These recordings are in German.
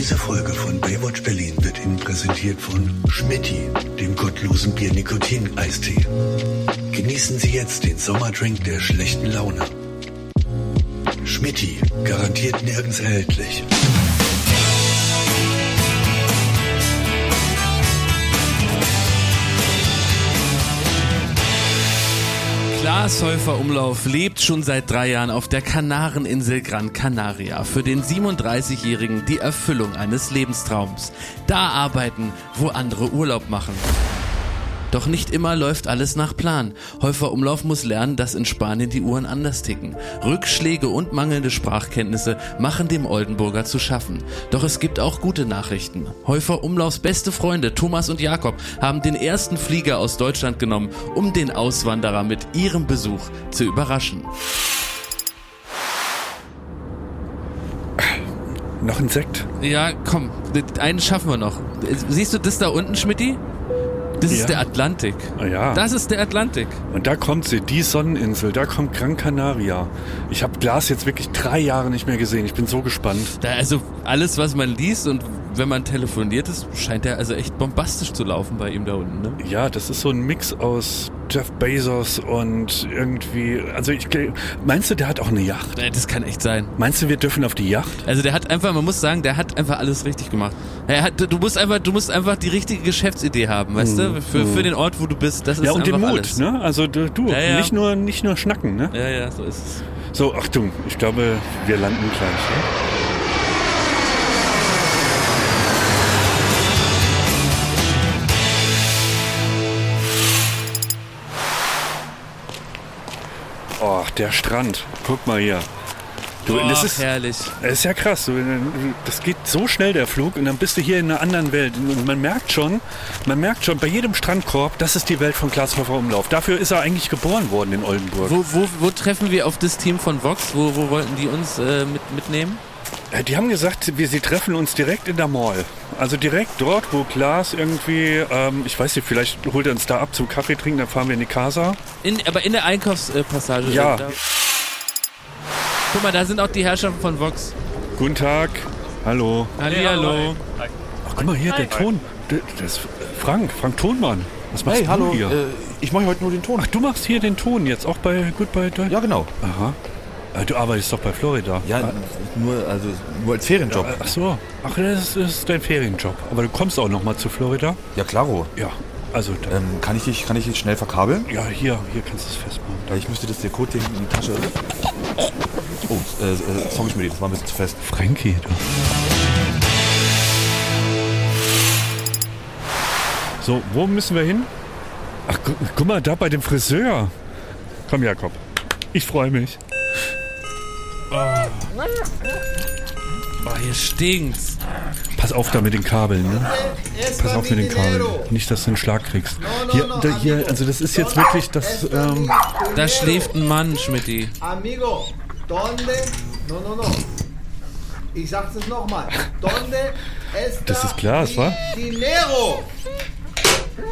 Diese Folge von Baywatch Berlin wird Ihnen präsentiert von Schmitti, dem gottlosen Bier-Nikotin-Eistee. Genießen Sie jetzt den Sommerdrink der schlechten Laune. Schmitti, garantiert nirgends erhältlich. Klaas Häufer Umlauf lebt schon seit drei Jahren auf der Kanareninsel Gran Canaria. Für den 37-Jährigen die Erfüllung eines Lebenstraums. Da arbeiten, wo andere Urlaub machen. Doch nicht immer läuft alles nach Plan. Häufer Umlauf muss lernen, dass in Spanien die Uhren anders ticken. Rückschläge und mangelnde Sprachkenntnisse machen dem Oldenburger zu schaffen. Doch es gibt auch gute Nachrichten. Häufer Umlaufs beste Freunde Thomas und Jakob haben den ersten Flieger aus Deutschland genommen, um den Auswanderer mit ihrem Besuch zu überraschen. Noch ein Sekt? Ja, komm, einen schaffen wir noch. Siehst du das da unten, Schmidti? Das ist Ja. der Atlantik. Ah, ja. Das ist der Atlantik. Und da kommt sie, die Sonneninsel, da kommt Gran Canaria. Ich habe Glas jetzt wirklich drei Jahre nicht mehr gesehen. Ich bin so gespannt. Da, also alles, was man liest und wenn man telefoniert ist, scheint er also echt bombastisch zu laufen bei ihm da unten. Ne? Ja, das ist so ein Mix aus Jeff Bezos und irgendwie. Also ich meinst du, der hat auch eine Yacht? Das kann echt sein. Meinst du, wir dürfen auf die Yacht? Also der hat einfach, man muss sagen, der hat einfach alles richtig gemacht. Er hat, du musst einfach, du musst einfach die richtige Geschäftsidee haben, weißt du, für, für den Ort, wo du bist. Das ist Mhm. Ja, und den Mut, alles. ne? Also du, du Ja, ja. nicht nur nicht nur schnacken, ne? Ja, ja, so ist es. So, Achtung, ich glaube, wir landen gleich. Ne? Der Strand. Guck mal hier. Du, Boah, das ist, herrlich. das ist ja krass. Du, Das geht so schnell, der Flug, und dann bist du hier in einer anderen Welt. Und man merkt schon, man merkt schon, bei jedem Strandkorb, das ist die Welt von Glashäufer Umlauf. Dafür ist er eigentlich geboren worden in Oldenburg. Wo, wo, wo treffen wir auf das Team von Vox? Wo, wo wollten die uns äh, mit, mitnehmen? Äh, Die haben gesagt, wir, sie treffen uns direkt in der Mall. Also direkt dort, wo Klaas irgendwie, ähm, ich weiß nicht, vielleicht holt er uns da ab zum Kaffee trinken, dann fahren wir in die Casa. In, aber in der Einkaufspassage. Ja. Da. Guck mal, da sind auch die Herrschaften von Vox. Guten Tag. Hallo. Hallihallo. Ach, guck mal hier, der Ton. Das ist Frank, Frank Tonmann. Was machst Hey, du hallo. hier? Äh, ich mache heute nur den Ton. Ach, du machst hier den Ton jetzt auch bei Goodbye Deutsch? Ja, genau. Aha. Äh, Du arbeitest doch bei Florida. Ja, nur, also, nur als Ferienjob. Ach so. Ach, das ist, dein Ferienjob. Aber du kommst auch noch mal zu Florida? Ja, klaro. Ja. Also, Ähm, kann, ich dich, kann ich dich schnell verkabeln? ja, hier, hier kannst du es festmachen. Ich müsste das kurz in die Tasche... Oh, äh, äh, sorry, Schmidt, das war ein bisschen zu fest. Frankie, du. So, wo müssen wir hin? Ach, gu guck mal, da bei dem Friseur. Komm, Jakob. Ich freue mich. Oh, hier stinkt's. Pass auf da mit den Kabeln, ne? Pass auf mit den Kabeln. Nicht, dass du einen Schlag kriegst. Hier, da, hier, also das ist jetzt wirklich das, ähm, Da schläft ein Mann, Schmidti. Amigo, donde? No, no, no. Ich sag's es nochmal. Donde está Das ist Glas, wa? Dinero?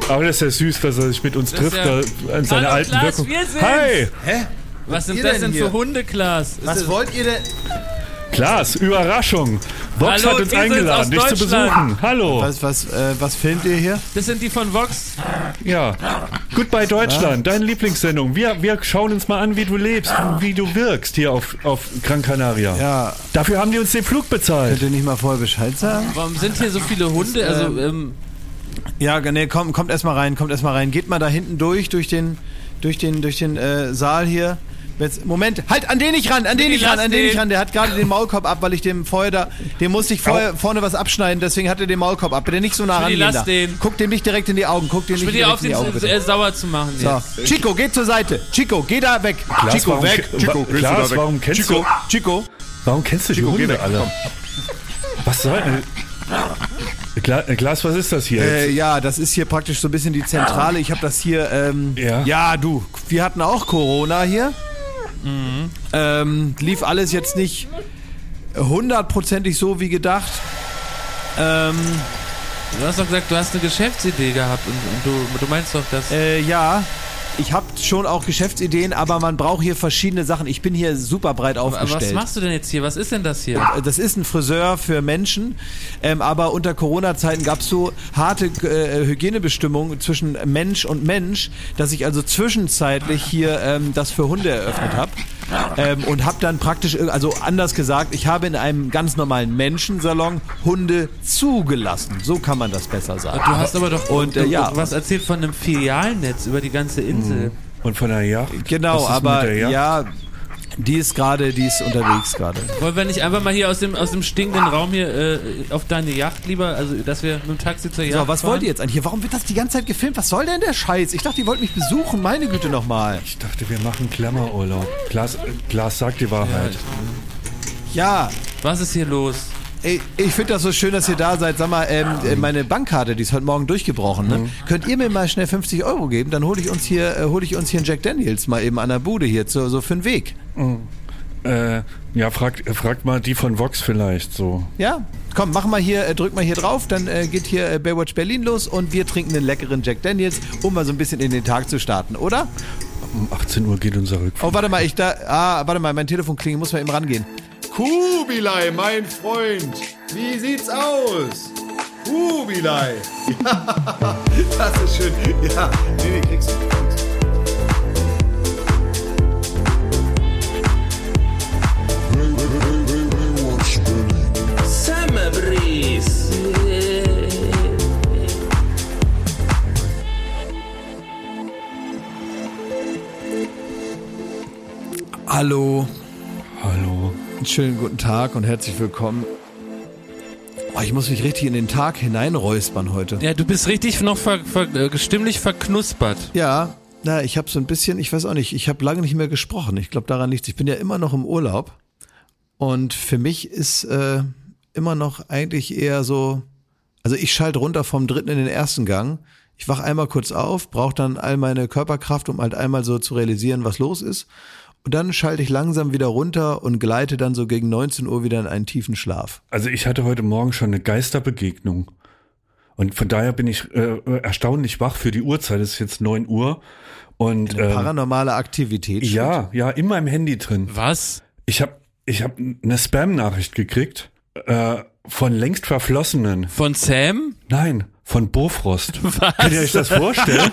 aber das ist ja süß, dass er sich mit uns Das trifft, ja- da, an seiner Hallo, alten Wirkung. Hi! Was sind das denn denn hier? für Hunde, Klaas? Was wollt ihr denn? Klaas, Überraschung. Vox Hallo, hat uns eingeladen, dich zu besuchen. Hallo. Was, was, äh, was filmt ihr hier? Das sind die von Vox. Ja. Goodbye Deutschland, deine Lieblingssendung. Wir, wir schauen uns mal an, wie du lebst, wie du wirkst hier auf, auf Gran Canaria. Ja, Dafür haben die uns den Flug bezahlt. könnt ihr nicht mal vorher Bescheid sagen? Warum sind hier so viele Hunde? Also, ähm, Ja, nee, komm, kommt erstmal rein, kommt erstmal rein. Geht mal da hinten durch, durch den, durch den, durch den äh, Saal hier. Jetzt, Moment, halt, an den nicht ran, an den nicht lass ran, an den nicht ran. Der hat gerade den Maulkorb ab, weil ich dem vorher da, dem musste ich vorher vorne was abschneiden, deswegen hat er den Maulkorb ab. Bitte nicht so nah rangehen lass da. den. Guck dem nicht direkt in die Augen, guck dem nicht direkt auf in die den Augen, bitte. äh, sauer zu machen jetzt. So. Chico, geh zur Seite. Chico, geh da weg. Klaas, Chico, warum, weg. Chico, gehst du Klaas, da weg. warum kennst Chico, du, Chico. warum kennst du die Chico, geh Hunde weg, alle? komm. Was soll, äh, Gla, äh, Glas, was ist das hier Äh, jetzt? ja, das ist hier praktisch so ein bisschen die Zentrale. Ich habe das hier. Ähm, Ja. ja, du. Wir hatten auch Corona hier. Ähm, lief alles jetzt nicht hundertprozentig so wie gedacht. Ähm, Du hast doch gesagt, du hast eine Geschäftsidee gehabt und, und du, du meinst doch, dass. äh, ja, ich habe gibt schon auch Geschäftsideen, aber man braucht hier verschiedene Sachen. Ich bin hier super breit aufgestellt. was machst du denn jetzt hier? Was ist denn das hier? Das ist ein Friseur für Menschen, ähm, aber unter Corona-Zeiten gab es so harte äh, Hygienebestimmungen zwischen Mensch und Mensch, dass ich also zwischenzeitlich hier ähm, das für Hunde eröffnet habe. Ähm, und habe dann praktisch, irg- also anders gesagt, ich habe in einem ganz normalen Menschensalon Hunde zugelassen. So kann man das besser sagen. Du hast aber doch Und, äh, ja. was erzählt von einem Filialnetz über die ganze Insel. Und von der Yacht. Genau, Was ist mit aber der Yacht? ja, die ist gerade, die ist unterwegs gerade. Wollen wir nicht einfach mal hier aus dem, aus dem stinkenden Raum hier äh, auf deine Yacht lieber, also dass wir mit dem Taxi zur Yacht So, was fahren? wollt ihr jetzt eigentlich hier? Warum wird das die ganze Zeit gefilmt? Was soll denn der Scheiß? Ich dachte, ihr wollt mich besuchen. Meine Güte nochmal. Ich dachte, wir machen Klammerurlaub. Glas, äh, Glas sagt die Wahrheit. Ja, Was ist hier los? Ey, ich finde das so schön, dass ihr da seid. Sag mal, ähm, äh, meine Bankkarte, die ist heute Morgen durchgebrochen. Ne? Könnt ihr mir mal schnell 50 Euro geben? Dann hole ich uns hier, äh, hole ich uns hier einen Jack Daniels mal eben an der Bude hier, so, so für den Weg. Äh, ja, fragt, äh, fragt mal die von Vox vielleicht so. Ja, komm, mach mal hier, äh, drück mal hier drauf, dann äh, geht hier äh, Baywatch Berlin los und wir trinken einen leckeren Jack Daniels, um mal so ein bisschen in den Tag zu starten, oder? Um 18 Uhr geht unser Rückflug. Oh, warte mal, ich da. Ah, warte mal, mein Telefon klingelt, muss mal eben rangehen. Kubilai, mein Freund. Wie sieht's aus? Kubilai. das ist schön. Ja, nee, nee, kriegst du. Summer Breeze. Hallo, Schönen guten Tag und herzlich willkommen. Oh, ich muss mich richtig in den Tag hineinräuspern heute. Ja, du bist richtig noch ver, ver, äh, stimmlich verknuspert. Ja, na, ich habe so ein bisschen, ich weiß auch nicht, ich habe lange nicht mehr gesprochen. Ich glaube, daran liegt Ich bin ja immer noch im Urlaub. Und für mich ist äh, immer noch eigentlich eher so, also ich schalte runter vom dritten in den ersten Gang. Ich wach einmal kurz auf, brauche dann all meine Körperkraft, um halt einmal so zu realisieren, was los ist. Und dann schalte ich langsam wieder runter und gleite dann so gegen 19 Uhr wieder in einen tiefen Schlaf. Also ich hatte heute Morgen schon eine Geisterbegegnung. Und von daher bin ich äh, erstaunlich wach für die Uhrzeit. Es ist jetzt 9 Uhr. Und ähm, Paranormale Aktivität. ja, ja, in meinem Handy drin. Was? Ich habe ich hab eine Spam-Nachricht gekriegt äh, von längst Verflossenen. Von Sam? Nein, von Bofrost. Was? Könnt ihr euch das vorstellen?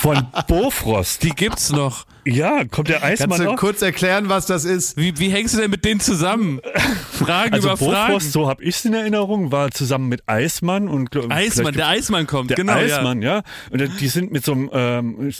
von Bofrost. Die gibt's noch. Ja, kommt der Kannst Eismann du noch? kurz erklären, was das ist? Wie, wie hängst du denn mit denen zusammen? Fragen Also über Fragen. Bofrost, so habe ich es in Erinnerung, war zusammen mit Eismann und Eismann, der Eismann kommt, Der genau. Eismann, ja. Und die sind mit so einem ähm,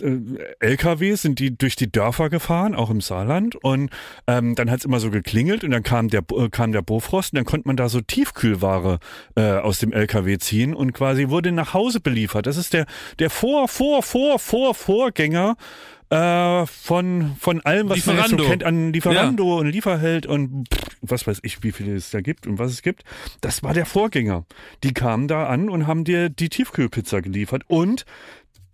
äh, LKW, sind die durch die Dörfer gefahren, auch im Saarland. Und ähm, dann hat's immer so geklingelt und dann kam der, äh, kam der Bofrost und dann konnte man da so Tiefkühlware äh, aus dem LKW ziehen und quasi wurde nach Hause beliefert. Das ist der, der Vor, Vor, Vor, Vor, Vorgänger äh, von, von allem, was man jetzt so Lieferando. kennt an Lieferando und Lieferheld und pff, was weiß ich, wie viele es da gibt und was es gibt. Das war der Vorgänger. Die kamen da an und haben dir die Tiefkühlpizza geliefert und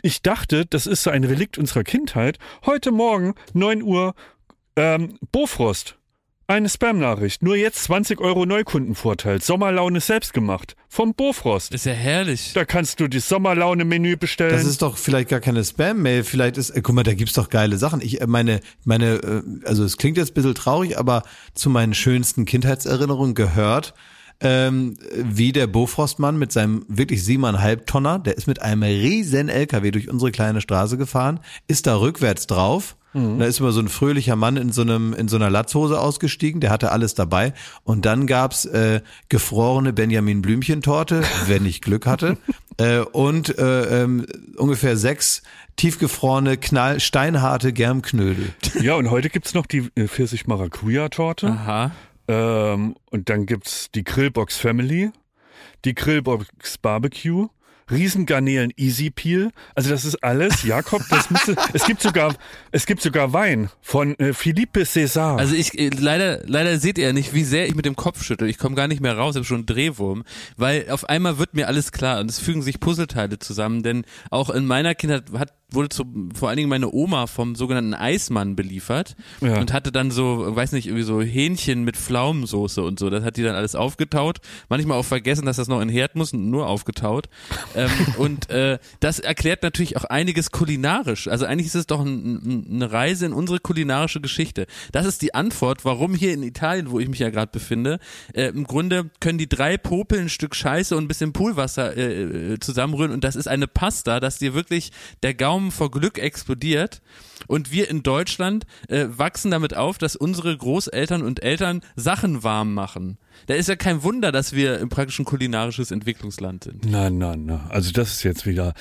ich dachte, das ist so ein Relikt unserer Kindheit. Heute Morgen, 9 Uhr, ähm, Bofrost. Eine Spam-Nachricht. Nur jetzt 20 Euro Neukundenvorteil. Sommerlaune selbst gemacht. Vom Bofrost. ist ja herrlich. Da kannst du die Sommerlaune-Menü bestellen. Das ist doch vielleicht gar keine Spam-Mail, vielleicht ist, äh, guck mal, da gibt's doch geile Sachen. Ich äh, meine, meine, äh, also es klingt jetzt ein bisschen traurig, aber zu meinen schönsten Kindheitserinnerungen gehört, ähm, wie der Bofrostmann mit seinem wirklich siebeneinhalb Tonner, der ist mit einem riesen LKW durch unsere kleine Straße gefahren, ist da rückwärts drauf. Da ist immer so ein fröhlicher Mann in so einem in so einer Latzhose ausgestiegen, der hatte alles dabei und dann gab's äh, gefrorene Benjamin Blümchen Torte, wenn ich Glück hatte, äh, und äh, ähm, ungefähr sechs tiefgefrorene knall steinharte Germknödel. ja, und heute gibt's noch die äh, Pfirsich-Maracuja-Torte. Aha. Ähm, und dann gibt's die Grillbox Family, die Grillbox Barbecue, Riesengarnelen Easy Peel. Also das ist alles, Jakob, das müsste, es gibt sogar, es gibt sogar Wein von äh, Philippe César. Also ich äh, leider leider seht ihr nicht, wie sehr ich mit dem Kopf schüttel. Ich komme gar nicht mehr raus, ich habe schon einen Drehwurm, weil auf einmal wird mir alles klar und es fügen sich Puzzleteile zusammen, denn auch in meiner Kindheit hat wurde zu, vor allen Dingen meine Oma vom sogenannten Eismann beliefert Ja. und hatte dann so, weiß nicht, irgendwie so Hähnchen mit Pflaumensoße und so. Das hat die dann alles aufgetaut. Manchmal auch vergessen, dass das noch in Herd muss und nur aufgetaut. Ähm, und äh, das erklärt natürlich auch einiges kulinarisch. Also eigentlich ist es doch ein, ein, eine Reise in unsere kulinarische Geschichte. Das ist die Antwort, warum hier in Italien, wo ich mich ja gerade befinde, äh, im Grunde können die drei Popel ein Stück Scheiße und ein bisschen Poolwasser äh, äh zusammenrühren und das ist eine Pasta, dass dir wirklich der Gaumen vor Glück explodiert. Und wir in Deutschland äh, wachsen damit auf, dass unsere Großeltern und Eltern Sachen warm machen. Da ist ja kein Wunder, dass wir im praktischen kulinarisches Entwicklungsland sind. Nein, nein, nein. Also das ist jetzt wieder,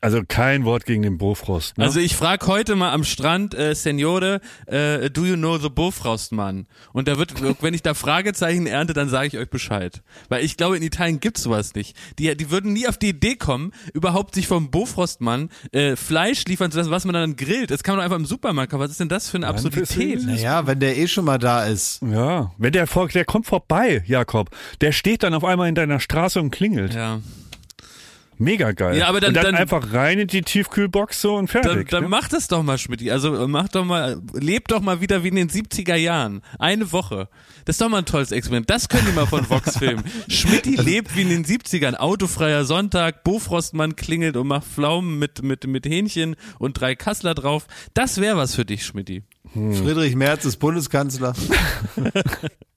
also kein Wort gegen den Bofrost. Ne? Also ich frage heute mal am Strand, äh, Seniore, äh, do you know the Bofrost, Mann? Und da wird, wenn ich da Fragezeichen ernte, dann sage ich euch Bescheid. Weil ich glaube, in Italien gibt's sowas nicht. Die, die würden nie auf die Idee kommen, überhaupt sich vom Bofrostmann äh, Fleisch liefern zu lassen, was man dann grillt. Das kann man einfach im Supermarkt kaufen. Was ist denn das für eine Absurdität? Naja, wenn der eh schon mal da ist. Ja, wenn der, der kommt vorbei. Jakob. Der steht dann auf einmal in deiner Straße und klingelt. Ja. Mega geil. Ja, aber dann, und dann, dann einfach rein in die Tiefkühlbox so und fertig. Dann, dann ne? mach das doch mal, Schmidt. Also mach doch mal, leb doch mal wieder wie in den 70er Jahren. Eine Woche. Das ist doch mal ein tolles Experiment. Das können die mal von Vox filmen. Schmidt lebt wie in den 70ern. Autofreier Sonntag, Bofrostmann klingelt und macht Pflaumen mit, mit, mit Hähnchen und drei Kassler drauf. Das wäre was für dich, Schmidt. Hm. Friedrich Merz ist Bundeskanzler.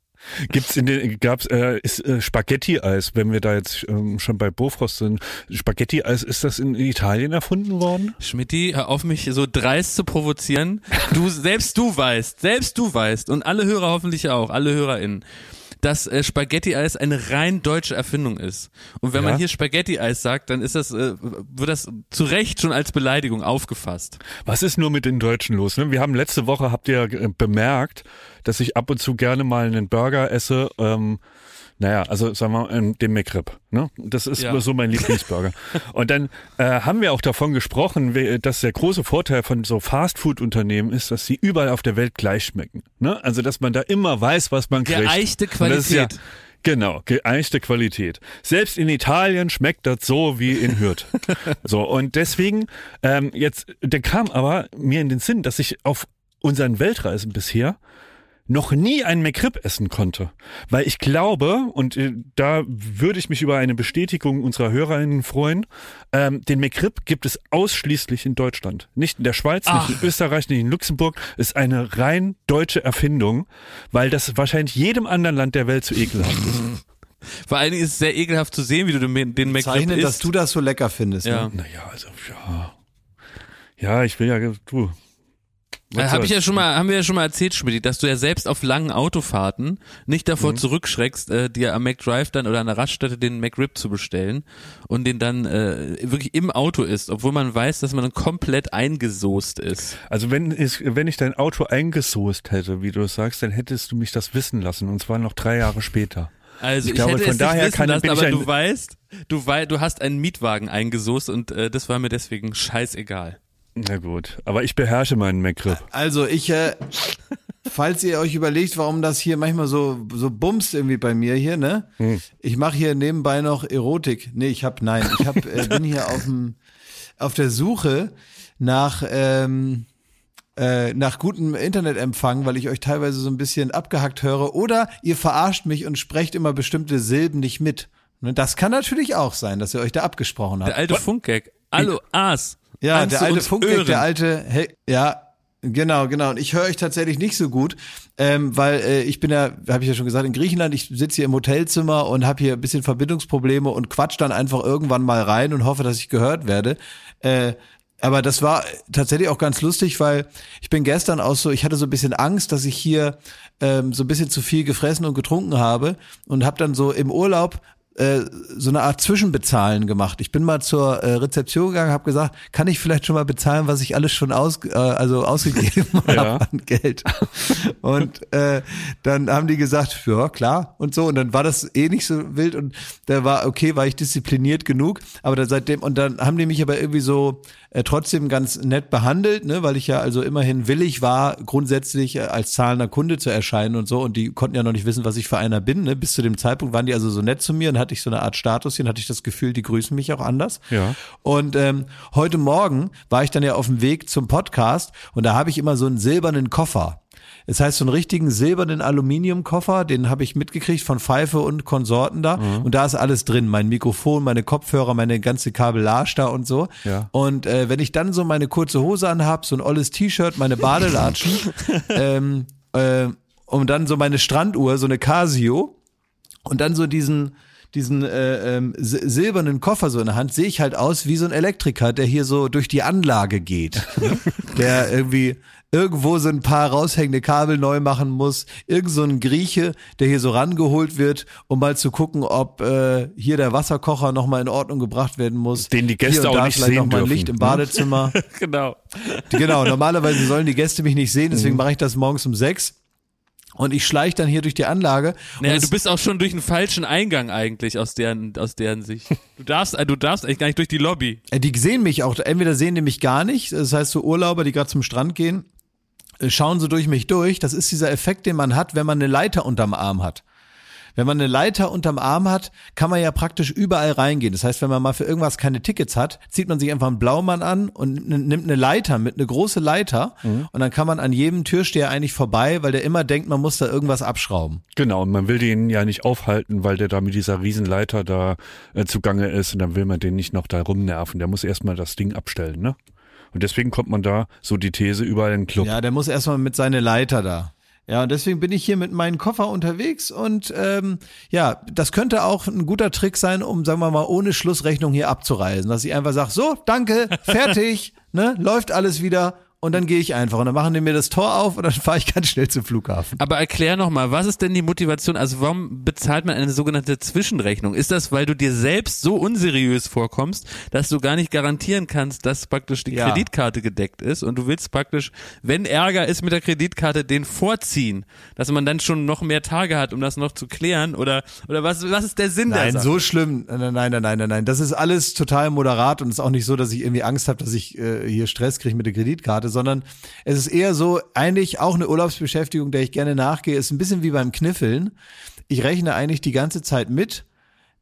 Gibt's in den gab's äh, ist äh, Spaghetti-Eis, wenn wir da jetzt ähm, schon bei Bofrost sind. Spaghetti-Eis ist das in Italien erfunden worden? Schmidti, hör auf mich so dreist zu provozieren. Du selbst du weißt, selbst du weißt und alle Hörer hoffentlich auch, alle HörerInnen dass äh, Spaghetti-Eis eine rein deutsche Erfindung ist. Und wenn Ja. man hier Spaghetti-Eis sagt, dann ist das, äh, wird das zu Recht schon als Beleidigung aufgefasst. Was ist nur mit den Deutschen los? Ne? Wir haben letzte Woche, habt ihr äh, bemerkt, dass ich ab und zu gerne mal einen Burger esse. Ähm, naja, also sagen wir mal, ähm, den McRib. Ne? Das ist Ja. so mein Lieblingsburger. und dann äh, haben wir auch davon gesprochen, dass der große Vorteil von so Fastfood-Unternehmen ist, dass sie überall auf der Welt gleich schmecken. Ne? Also dass man da immer weiß, was man kriegt. Geeichte Qualität. Genau, geeichte Qualität. Selbst in Italien schmeckt das so wie in Hürth. so, und deswegen, ähm, jetzt, der kam aber mir in den Sinn, dass ich auf unseren Weltreisen bisher noch nie einen McRib essen konnte. Weil ich glaube, und äh, da würde ich mich über eine Bestätigung unserer HörerInnen freuen, ähm, den McRib gibt es ausschließlich in Deutschland. Nicht in der Schweiz, Ach. nicht in Österreich, nicht in Luxemburg. Ist eine rein deutsche Erfindung, weil das wahrscheinlich jedem anderen Land der Welt zu ekelhaft ist. Vor allen Dingen ist es sehr ekelhaft zu sehen, wie du den, den McRib Zeichnen, dass isst. du das so lecker findest. Ja. Ne? Naja, also, ja. Ja, ich will ja, du. Äh, Was hab ich ja schon mal, haben wir ja schon mal erzählt, Schmidt, dass du ja selbst auf langen Autofahrten nicht davor Mhm. zurückschreckst, äh, dir am McDrive dann oder an der Raststätte den McRib zu bestellen und den dann äh, wirklich im Auto isst, obwohl man weiß, dass man dann komplett eingesoßt ist. Also wenn, es, wenn ich dein Auto eingesoßt hätte, wie du es sagst, dann hättest du mich das wissen lassen und zwar noch drei Jahre später. Also Ich ich, glaube, hätte von es daher nicht wissen kann- lassen, ich aber du weißt, du weißt, du hast einen Mietwagen eingesoßt und äh, das war mir deswegen scheißegal. Na gut, aber ich beherrsche meinen McRib. Also ich, äh, falls ihr euch überlegt, warum das hier manchmal so so bumst irgendwie bei mir hier, ne? Ich mache hier nebenbei noch Erotik. Nee, ich hab nein, ich hab, äh, bin hier auf dem auf der Suche nach ähm, äh, nach gutem Internetempfang, weil ich euch teilweise so ein bisschen abgehackt höre, oder ihr verarscht mich und sprecht immer bestimmte Silben nicht mit. Ne, Das kann natürlich auch sein, dass ihr euch da abgesprochen habt. Der alte Funkgag. Hallo, Aas. Ja, Kannst der alte hören? der alte, hey, ja, genau, genau. Und ich höre euch tatsächlich nicht so gut, ähm, weil äh, ich bin ja, habe ich ja schon gesagt, in Griechenland, ich sitze hier im Hotelzimmer und habe hier ein bisschen Verbindungsprobleme und quatsch dann einfach irgendwann mal rein und hoffe, dass ich gehört werde. Äh, aber das war tatsächlich auch ganz lustig, weil ich bin gestern auch so, ich hatte so ein bisschen Angst, dass ich hier ähm, so ein bisschen zu viel gefressen und getrunken habe und habe dann so im Urlaub äh, so eine Art Zwischenbezahlen gemacht. Ich bin mal zur äh, Rezeption gegangen, habe gesagt, kann ich vielleicht schon mal bezahlen, was ich alles schon aus, äh, also ausgegeben Ja. habe an Geld. Und äh, dann haben die gesagt, ja klar und so. Und dann war das eh nicht so wild und da war okay, war ich diszipliniert genug. Aber dann seitdem und dann haben die mich aber irgendwie so äh, trotzdem ganz nett behandelt, ne, weil ich ja also immerhin willig war, grundsätzlich äh, als zahlender Kunde zu erscheinen und so. Und die konnten ja noch nicht wissen, was ich für einer bin. Ne? Bis zu dem Zeitpunkt waren die also so nett zu mir und hatten hatte ich so eine Art Status, hatte ich das Gefühl, die grüßen mich auch anders. Ja. Und ähm, heute Morgen war ich dann ja auf dem Weg zum Podcast und da habe ich immer so einen silbernen Koffer. Das heißt, so einen richtigen silbernen Aluminiumkoffer, den habe ich mitgekriegt von Pfeife und Konsorten da. Mhm. Und da ist alles drin. Mein Mikrofon, meine Kopfhörer, meine ganze Kabellage da und so. Ja. Und äh, wenn ich dann so meine kurze Hose anhab, so ein olles T-Shirt, meine Badelatschen ähm, äh, und dann so meine Stranduhr, so eine Casio und dann so diesen diesen äh, ähm, si- silbernen Koffer so in der Hand, sehe ich halt aus wie so ein Elektriker, der hier so durch die Anlage geht. der irgendwie irgendwo so ein paar raushängende Kabel neu machen muss. Irgend so ein Grieche, der hier so rangeholt wird, um mal zu gucken, ob äh, hier der Wasserkocher nochmal in Ordnung gebracht werden muss. Den die Gäste hier und auch da nicht vielleicht sehen noch mal dürfen, Licht im ne? Badezimmer. genau. Genau, normalerweise sollen die Gäste mich nicht sehen, deswegen Mhm. mache ich das morgens um sechs. Und ich schleiche dann hier durch die Anlage. Naja, du bist auch schon durch einen falschen Eingang eigentlich aus deren, aus deren Sicht. Du darfst, äh, du darfst eigentlich gar nicht durch die Lobby. Äh, Die sehen mich auch, entweder sehen die mich gar nicht, das heißt so Urlauber, die gerade zum Strand gehen, äh, schauen so durch mich durch. Das ist dieser Effekt, den man hat, wenn man eine Leiter unterm Arm hat. Wenn man eine Leiter unterm Arm hat, kann man ja praktisch überall reingehen. Das heißt, wenn man mal für irgendwas keine Tickets hat, zieht man sich einfach einen Blaumann an und nimmt eine Leiter mit, eine große Leiter und dann kann man an jedem Türsteher eigentlich vorbei, weil der immer denkt, man muss da irgendwas abschrauben. Genau, und man will den ja nicht aufhalten, weil der da mit dieser Riesenleiter da äh, zugange ist und dann will man den nicht noch da rumnerven. Der muss erstmal das Ding abstellen, ne? Und deswegen kommt man da, so die These, überall in den Club. Ja, der muss erstmal mit seiner Leiter da. Ja, und deswegen bin ich hier mit meinem Koffer unterwegs und ähm, ja, das könnte auch ein guter Trick sein, um, sagen wir mal, ohne Schlussrechnung hier abzureisen. Dass ich einfach sage, so, danke, fertig, ne, läuft alles wieder und dann gehe ich einfach und dann machen die mir das Tor auf und dann fahre ich ganz schnell zum Flughafen. Aber erklär nochmal, was ist denn die Motivation? Also warum bezahlt man eine sogenannte Zwischenrechnung? Ist das, weil du dir selbst so unseriös vorkommst, dass du gar nicht garantieren kannst, dass praktisch die Ja. Kreditkarte gedeckt ist und du willst praktisch, wenn Ärger ist mit der Kreditkarte, den vorziehen, dass man dann schon noch mehr Tage hat, um das noch zu klären? Oder oder was was ist der Sinn der Nein, so schlimm. Nein, nein, nein, nein, nein, nein. Das ist alles total moderat und es ist auch nicht so, dass ich irgendwie Angst habe, dass ich äh, hier Stress kriege mit der Kreditkarte, sondern es ist eher so, eigentlich auch eine Urlaubsbeschäftigung, der ich gerne nachgehe, ist ein bisschen wie beim Kniffeln. Ich rechne eigentlich die ganze Zeit mit,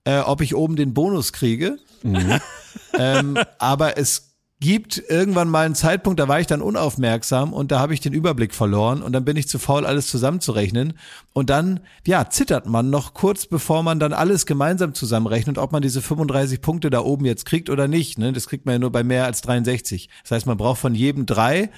äh, ob ich oben den Bonus kriege. ähm, aber es gibt irgendwann mal einen Zeitpunkt, da war ich dann unaufmerksam und da habe ich den Überblick verloren und dann bin ich zu faul, alles zusammenzurechnen. Und dann, ja, zittert man noch kurz, bevor man dann alles gemeinsam zusammenrechnet, ob man diese 35 Punkte da oben jetzt kriegt oder nicht. Ne? Das kriegt man ja nur bei mehr als 63. Das heißt, man braucht von jedem drei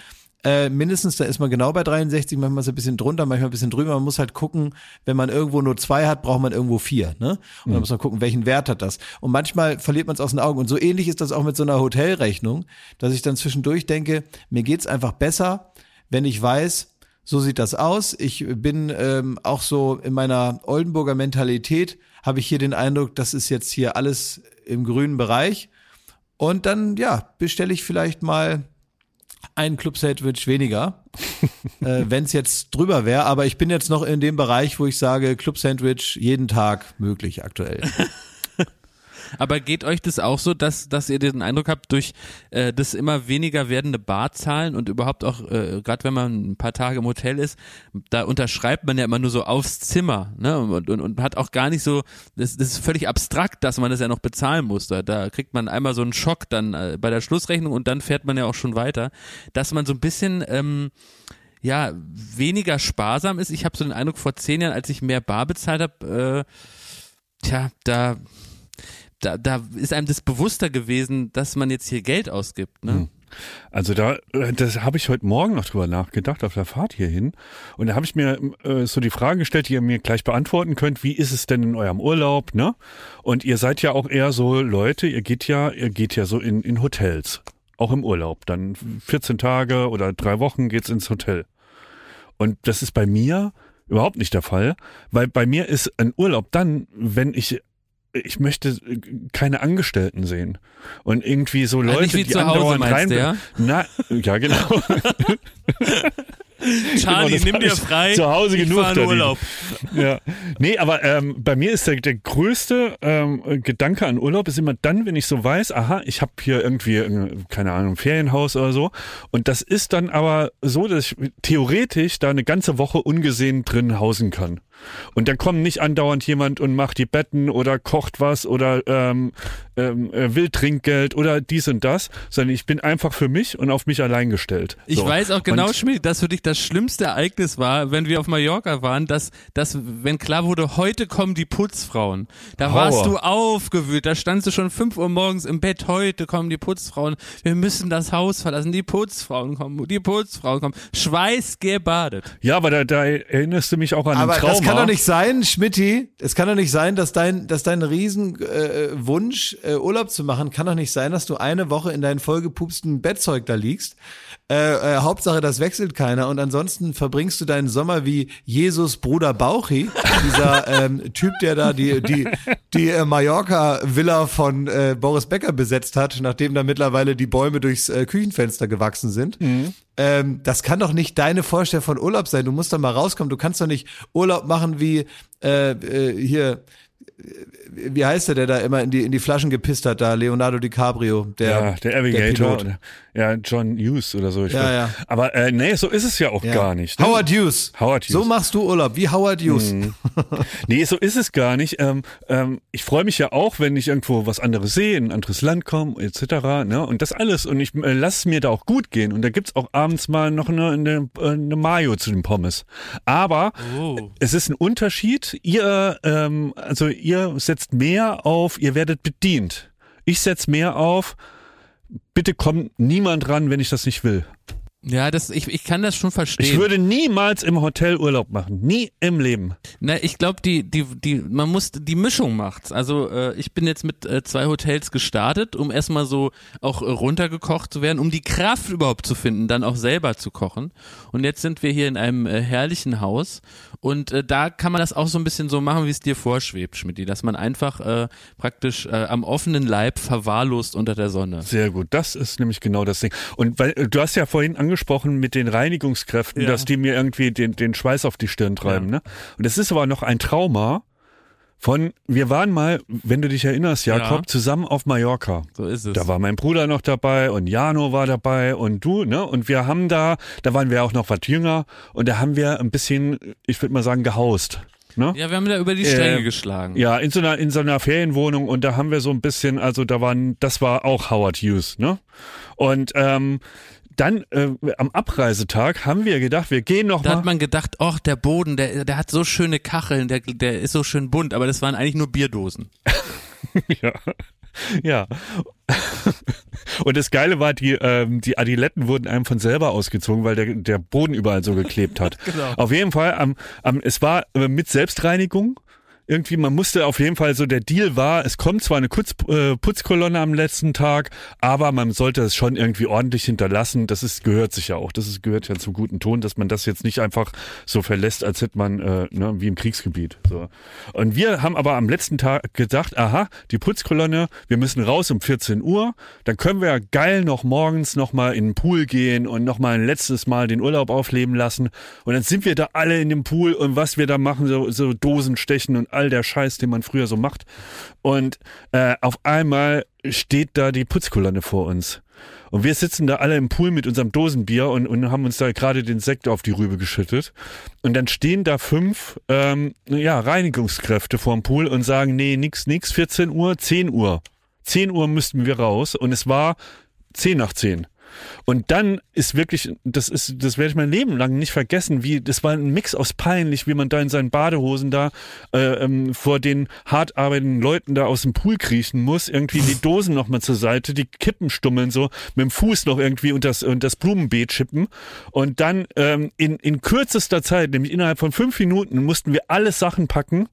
äh, mindestens, da ist man genau bei 63, manchmal ist es ein bisschen drunter, manchmal ein bisschen drüber. Man muss halt gucken, wenn man irgendwo nur zwei hat, braucht man irgendwo vier. Ne? Und dann muss man gucken, welchen Wert hat das. Und manchmal verliert man es aus den Augen. Und so ähnlich ist das auch mit so einer Hotelrechnung, dass ich dann zwischendurch denke, mir geht's einfach besser, wenn ich weiß, so sieht das aus. Ich bin ähm, auch so in meiner Oldenburger Mentalität, habe ich hier den Eindruck, das ist jetzt hier alles im grünen Bereich. Und dann, ja, bestelle ich vielleicht mal ein Club-Sandwich weniger, äh, wenn es jetzt drüber wäre. Aber ich bin jetzt noch in dem Bereich, wo ich sage, Club-Sandwich jeden Tag möglich aktuell. Aber geht euch das auch so, dass, dass ihr den Eindruck habt, durch äh, das immer weniger werdende Barzahlen und überhaupt auch, äh, gerade wenn man ein paar Tage im Hotel ist, da unterschreibt man ja immer nur so aufs Zimmer ne? und, und, und hat auch gar nicht so, das, das ist völlig abstrakt, dass man das ja noch bezahlen muss. Da, da kriegt man einmal so einen Schock dann äh, bei der Schlussrechnung und dann fährt man ja auch schon weiter, dass man so ein bisschen... Ähm, ja, weniger sparsam ist. Ich habe so den Eindruck, vor zehn Jahren, als ich mehr Bar bezahlt habe, äh, tja, da da, da ist einem das bewusster gewesen, dass man jetzt hier Geld ausgibt. Ne? Also da, äh, das habe ich heute Morgen noch drüber nachgedacht auf der Fahrt hierhin. Und da habe ich mir äh, so die Frage gestellt, die ihr mir gleich beantworten könnt. Wie ist es denn in eurem Urlaub, ne? Und ihr seid ja auch eher so Leute, ihr geht ja, ihr geht ja so in, in Hotels. Auch im Urlaub. Dann 14 Tage oder drei Wochen geht's ins Hotel. Und das ist bei mir überhaupt nicht der Fall, weil bei mir ist ein Urlaub dann, wenn ich ich möchte äh, keine Angestellten sehen und irgendwie so Also Leute, wie die zu Hause, rein. du, ja? Na, ja genau. Charlie, das nimm dir ich frei. zu Hause ich genug verdient. Urlaub. ja. Nee, aber ähm, bei mir ist der, der größte ähm, Gedanke an Urlaub ist immer dann, wenn ich so weiß, aha, ich habe hier irgendwie, äh, keine Ahnung, ein Ferienhaus oder so. Und das ist dann aber so, dass ich theoretisch da eine ganze Woche ungesehen drin hausen kann. Und dann kommt nicht andauernd jemand und macht die Betten oder kocht was oder ähm, ähm, äh, will Trinkgeld oder dies und das, sondern ich bin einfach für mich und auf mich allein gestellt. Ich So. weiß auch genau, Und- Schmidt, dass für dich das schlimmste Ereignis war, wenn wir auf Mallorca waren, dass, dass wenn klar wurde, heute kommen die Putzfrauen. Da Horror. warst du aufgewühlt, da standst du schon 5 Uhr morgens im Bett, heute kommen die Putzfrauen, wir müssen das Haus verlassen, die Putzfrauen kommen, die Putzfrauen kommen. Schweißgebadet. Ja, aber da, da erinnerst du mich auch an Aber ein Trauma. Kann doch nicht sein, Schmidti. Es kann doch nicht sein, dass dein, dass dein Riesenwunsch, äh, Wunsch, äh, Urlaub zu machen, kann doch nicht sein, dass du eine Woche in deinem vollgepupsten Bettzeug da liegst. Äh, äh, Hauptsache, das wechselt keiner. Und ansonsten verbringst du deinen Sommer wie Jesus Bruder Bauchi, dieser ähm, Typ, der da die, die, die äh, Mallorca-Villa von äh, Boris Becker besetzt hat, nachdem da mittlerweile die Bäume durchs äh, Küchenfenster gewachsen sind. Ähm, das kann doch nicht deine Vorstellung von Urlaub sein. Du musst doch mal rauskommen. Du kannst doch nicht Urlaub machen wie äh, äh, hier. äh, Wie heißt der, der da immer in die in die Flaschen gepisst hat? Da Leonardo DiCaprio, der ja, der Avigator. Pilot. Ja, John Hughes oder so. Ich Ja, ja. Aber äh, nee, so ist es ja auch Ja. gar nicht. Ne? Howard Hughes. Howard Hughes. So machst du Urlaub wie Howard Hughes. Nee, so ist es gar nicht. Ähm, ähm, ich freue mich ja auch, wenn ich irgendwo was anderes sehe, in ein anderes Land komme, etc. Ne? Und das alles. Und ich äh, lasse es mir da auch gut gehen. Und da gibt's auch abends mal noch eine, eine, eine Mayo zu den Pommes. Aber Oh. es ist ein Unterschied. Ihr, ähm, also ihr setzt mehr auf, ihr werdet bedient. Ich setz mehr auf, bitte kommt niemand ran, wenn ich das nicht will. Ja, das, ich, ich kann das schon verstehen. Ich würde niemals im Hotel Urlaub machen. Nie im Leben. Na, ich glaube, die, die, die, man muss, die Mischung macht's. Also äh, ich bin jetzt mit äh, zwei Hotels gestartet, um erstmal so auch äh, runtergekocht zu werden, um die Kraft überhaupt zu finden, dann auch selber zu kochen. Und jetzt sind wir hier in einem äh, herrlichen Haus und äh, da kann man das auch so ein bisschen so machen, wie es dir vorschwebt, Schmidti, dass man einfach äh, praktisch äh, am offenen Leib verwahrlost unter der Sonne. Sehr gut, das ist nämlich genau das Ding. Und weil äh, du hast ja vorhin angesprochen mit den Reinigungskräften, Ja. dass die mir irgendwie den, den Schweiß auf die Stirn treiben. Ne? Und das ist aber noch ein Trauma von, wir waren mal, wenn du dich erinnerst, Jakob, Ja. zusammen auf Mallorca. So ist es. Da war mein Bruder noch dabei und Jano war dabei und du, ne? Und wir haben da, da waren wir auch noch was jünger und da haben wir ein bisschen, ich würde mal sagen, gehaust. Ne? ja, wir haben da über die Stränge Äh, geschlagen. Ja, in so einer in so einer Ferienwohnung und da haben wir so ein bisschen, also da waren, das war auch Howard Hughes, ne? Und ähm, dann äh, am Abreisetag haben wir gedacht, wir gehen noch Da mal. hat man gedacht, ach, der Boden, der, der hat so schöne Kacheln, der, der ist so schön bunt, aber das waren eigentlich nur Bierdosen. ja. Ja. Und das Geile war, die, ähm, die Adiletten wurden einem von selber ausgezogen, weil der, der Boden überall so geklebt hat. Genau. Auf jeden Fall, am, am, es war äh, mit Selbstreinigung. Irgendwie, man musste auf jeden Fall so, der Deal war, es kommt zwar eine Kutz, äh, Putzkolonne am letzten Tag, aber man sollte es schon irgendwie ordentlich hinterlassen. Das ist, gehört sich ja auch. Das ist, gehört ja zum guten Ton, dass man das jetzt nicht einfach so verlässt, als hätte man, äh, ne, wie im Kriegsgebiet. So. Und wir haben aber am letzten Tag gedacht, aha, die Putzkolonne, wir müssen raus um 14 Uhr, dann können wir ja geil noch morgens noch mal in den Pool gehen und noch mal ein letztes Mal den Urlaub aufleben lassen. Und dann sind wir da alle in dem Pool und was wir da machen, so, so Dosen stechen und all der Scheiß, den man früher so macht. Und äh, auf einmal steht da die Putzkolonne vor uns. Und wir sitzen da alle im Pool mit unserem Dosenbier und, und haben uns da gerade den Sekt auf die Rübe geschüttet. Und dann stehen da fünf ähm, ja, Reinigungskräfte vorm Pool und sagen, nee, nix, nix, 14 Uhr, 10 Uhr. 10 Uhr müssten wir raus und es war 10 nach 10. Und dann ist wirklich, das ist, das werde ich mein Leben lang nicht vergessen, wie, das war ein Mix aus peinlich, wie man da in seinen Badehosen da äh, ähm, vor den hart arbeitenden Leuten da aus dem Pool kriechen muss, irgendwie die Dosen nochmal zur Seite, die Kippen stummeln so, mit dem Fuß noch irgendwie und das, und das Blumenbeet chippen. Und dann ähm, in, in kürzester Zeit, nämlich innerhalb von fünf Minuten, mussten wir alle Sachen packen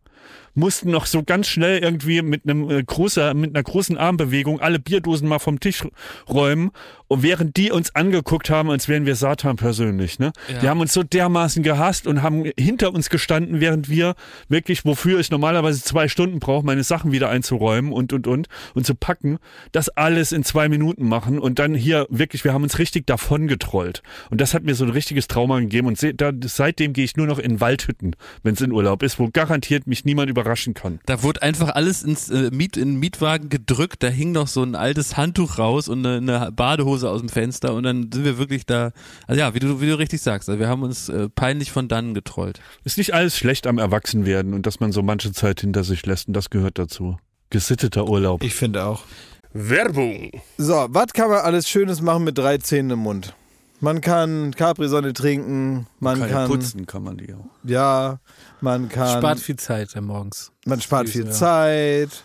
mussten noch so ganz schnell irgendwie mit einem äh, großer, mit einer großen Armbewegung alle Bierdosen mal vom Tisch räumen. Und während die uns angeguckt haben, als wären wir Satan persönlich, ne? Ja. Die haben uns so dermaßen gehasst und haben hinter uns gestanden, während wir wirklich, wofür ich normalerweise zwei Stunden brauche, meine Sachen wieder einzuräumen und, und, und, und zu packen, das alles in zwei Minuten machen und dann hier wirklich, wir haben uns richtig davon getrollt. Und das hat mir so ein richtiges Trauma gegeben und se da, seitdem gehe ich nur noch in Waldhütten, wenn es in Urlaub ist, wo garantiert mich niemand überrascht überraschen kann. Da wurde einfach alles ins äh, Miet, in den Mietwagen gedrückt, da hing noch so ein altes Handtuch raus und eine, eine Badehose aus dem Fenster und dann sind wir wirklich da, also ja, wie du, wie du richtig sagst, also wir haben uns äh, peinlich von dannen getrollt. Ist nicht alles schlecht am Erwachsenwerden und dass man so manche Zeit hinter sich lässt und das gehört dazu. Gesitteter Urlaub. Ich finde auch. Werbung. So, was kann man alles Schönes machen mit drei Zähnen im Mund? Man kann Capri-Sonne trinken, man Kann ja kann, putzen kann man die auch. ja, man kann, Spart viel Zeit morgens. man spart viel. Zeit.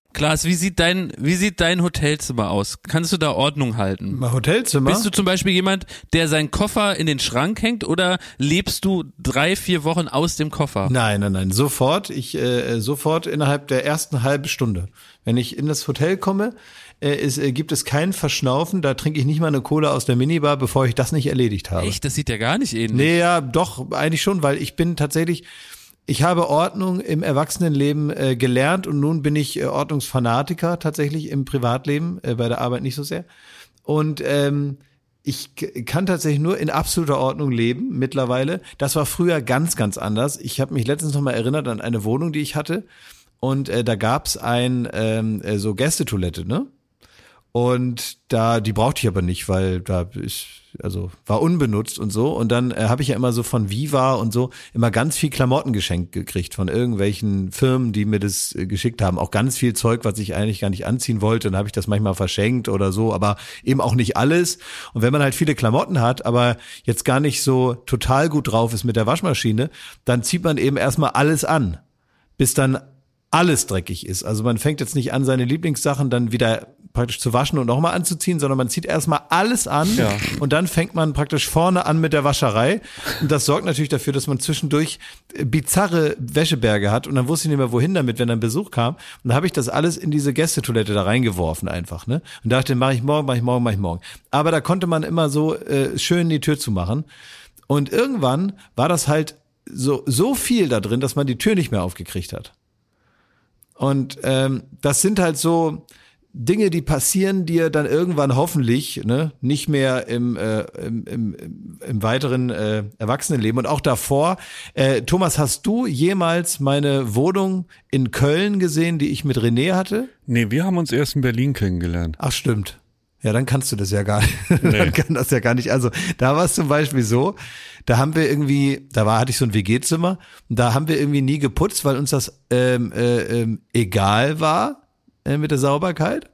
Klaas, wie sieht dein, wie sieht dein Hotelzimmer aus? Kannst du da Ordnung halten? Mal Hotelzimmer? Bist du zum Beispiel jemand, der seinen Koffer in den Schrank hängt oder lebst du drei, vier Wochen aus dem Koffer? Nein, nein, nein. Sofort. Ich äh, sofort innerhalb der ersten halben Stunde. Wenn ich in das Hotel komme, äh, es, äh, gibt es kein Verschnaufen. Da trinke ich nicht mal eine Cola aus der Minibar, bevor ich das nicht erledigt habe. Echt, das sieht ja gar nicht ähnlich. Nee, ja, doch, eigentlich schon, weil ich bin tatsächlich, ich habe Ordnung im Erwachsenenleben äh, gelernt und nun bin ich äh, Ordnungsfanatiker tatsächlich im Privatleben, äh, bei der Arbeit nicht so sehr. Und ähm, ich kann tatsächlich nur in absoluter Ordnung leben mittlerweile. Das war früher ganz, ganz anders. Ich habe mich letztens noch mal erinnert an eine Wohnung, die ich hatte. Und äh, da gab's ein ähm, äh, so Gästetoilette, ne? Und da, die brauchte ich aber nicht, weil da ist, also war unbenutzt und so. Und dann äh, habe ich ja immer so von Viva und so immer ganz viel Klamotten geschenkt gekriegt von irgendwelchen Firmen, die mir das äh, geschickt haben. Auch ganz viel Zeug, was ich eigentlich gar nicht anziehen wollte. Dann habe ich das manchmal verschenkt oder so, aber eben auch nicht alles. Und wenn man halt viele Klamotten hat, aber jetzt gar nicht so total gut drauf ist mit der Waschmaschine, dann zieht man eben erstmal alles an, bis dann alles dreckig ist. Also man fängt jetzt nicht an, seine Lieblingssachen dann wieder praktisch zu waschen und nochmal anzuziehen, sondern man zieht erstmal alles an und dann fängt man praktisch vorne an mit der Wascherei. Und das sorgt natürlich dafür, dass man zwischendurch bizarre Wäscheberge hat und dann wusste ich nicht mehr, wohin damit, wenn dann Besuch kam. Und dann habe ich das alles in diese Gästetoilette da reingeworfen einfach. Ne? Und dachte, mache ich morgen, mache ich morgen, mache ich morgen. Aber da konnte man immer so äh, schön die Tür zumachen. Und irgendwann war das halt so, so viel da drin, dass man die Tür nicht mehr aufgekriegt hat. Und ähm, das sind halt so Dinge, die passieren dir dann irgendwann hoffentlich, ne, nicht mehr im, äh, im, im, im- weiteren äh, Erwachsenenleben und auch davor. Äh, Thomas, hast du jemals meine Wohnung in Köln gesehen, die ich mit René hatte? Nee, wir haben uns erst in Berlin kennengelernt. Ach, stimmt. Ja, dann kannst du das ja gar nicht. dann kann das ja gar nicht. Also, da war es zum Beispiel so, da haben wir irgendwie, da war, hatte ich so ein WG-Zimmer, da haben wir irgendwie nie geputzt, weil uns das ähm, äh, ähm, egal war äh, mit der Sauberkeit.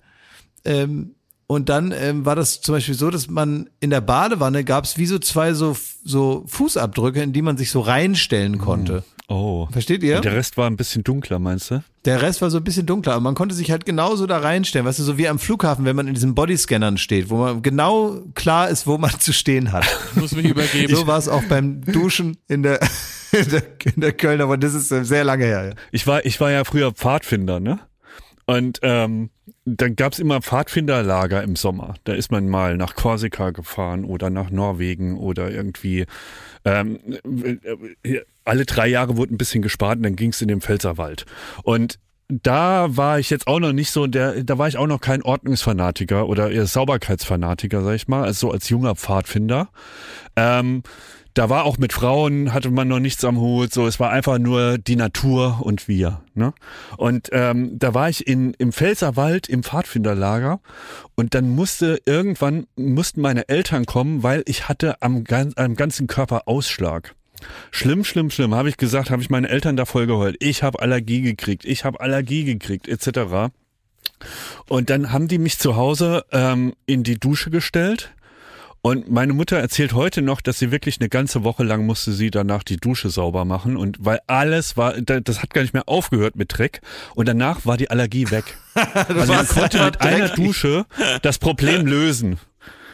Ähm, und dann ähm, war das zum Beispiel so, dass man in der Badewanne gab es wie so zwei so, so Fußabdrücke, in die man sich so reinstellen konnte. Oh. Versteht ihr? Und der Rest war ein bisschen dunkler, meinst du? Der Rest war so ein bisschen dunkler, aber man konnte sich halt genauso da reinstellen, weißt du, so wie am Flughafen, wenn man in diesen Bodyscannern steht, wo man genau klar ist, wo man zu stehen hat. Ich muss mich übergeben. So war es auch beim Duschen in der, in der, in der Köln, aber das ist äh, sehr lange her. ja. Ich war, ich war ja früher Pfadfinder, ne? Und ähm, dann gab's immer Pfadfinderlager im Sommer. Da ist man mal nach Korsika gefahren oder nach Norwegen oder irgendwie. Ähm, äh, alle drei Jahre wurde ein bisschen gespart und dann ging's in den Pfälzerwald. Und da war ich jetzt auch noch nicht so, der, da war ich auch noch kein Ordnungsfanatiker oder eher Sauberkeitsfanatiker, sag ich mal, also so als junger Pfadfinder. Ähm, da war auch mit Frauen, hatte man noch nichts am Hut, so es war einfach nur die Natur und wir. Ne? Und ähm, da war ich in, im Pfälzerwald im Pfadfinderlager und dann musste irgendwann, mussten meine Eltern kommen, weil ich hatte am, am ganzen Körper Ausschlag. Schlimm, schlimm, schlimm. Habe ich gesagt, habe ich meine Eltern da voll geheult. Ich habe Allergie gekriegt, ich habe Allergie gekriegt, etc. Und dann haben die mich zu Hause ähm, in die Dusche gestellt. Und meine Mutter erzählt heute noch, dass sie wirklich eine ganze Woche lang musste sie danach die Dusche sauber machen und weil alles war, da- das hat gar nicht mehr aufgehört mit Dreck und danach war die Allergie weg. also man konnte mit einer Dusche das Problem lösen.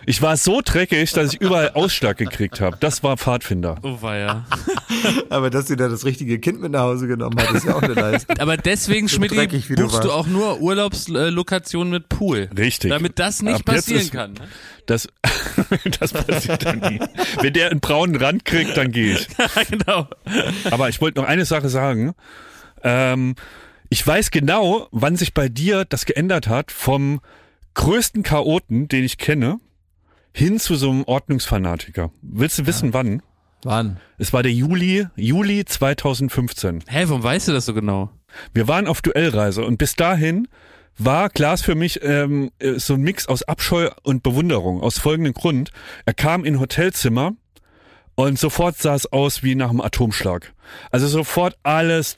Ich war so dreckig, dass ich überall Ausschlag gekriegt habe. Das war Pfadfinder. Oh weia. Aber dass sie da das richtige Kind mit nach Hause genommen hat, ist ja auch eine Leistung. Aber deswegen, So Schmidt, buchst du auch nur Urlaubslokationen mit Pool. Richtig. Damit das nicht Ab passieren ist- kann. ne? Das, das passiert dann nie. Wenn der einen braunen Rand kriegt, dann gehe ich. genau. Aber ich wollte noch eine Sache sagen. Ähm, ich weiß genau, wann sich bei dir das geändert hat vom größten Chaoten, den ich kenne, hin zu so einem Ordnungsfanatiker. Willst du wissen, wann? Wann? Es war der Juli, Juli 2015. Hä, warum weißt du das so genau? Wir waren auf Duellreise und bis dahin war Klaas für mich ähm, äh, so ein Mix aus Abscheu und Bewunderung. Aus folgendem Grund. Er kam in Hotelzimmer und sofort sah es aus wie nach einem Atomschlag. Also sofort alles,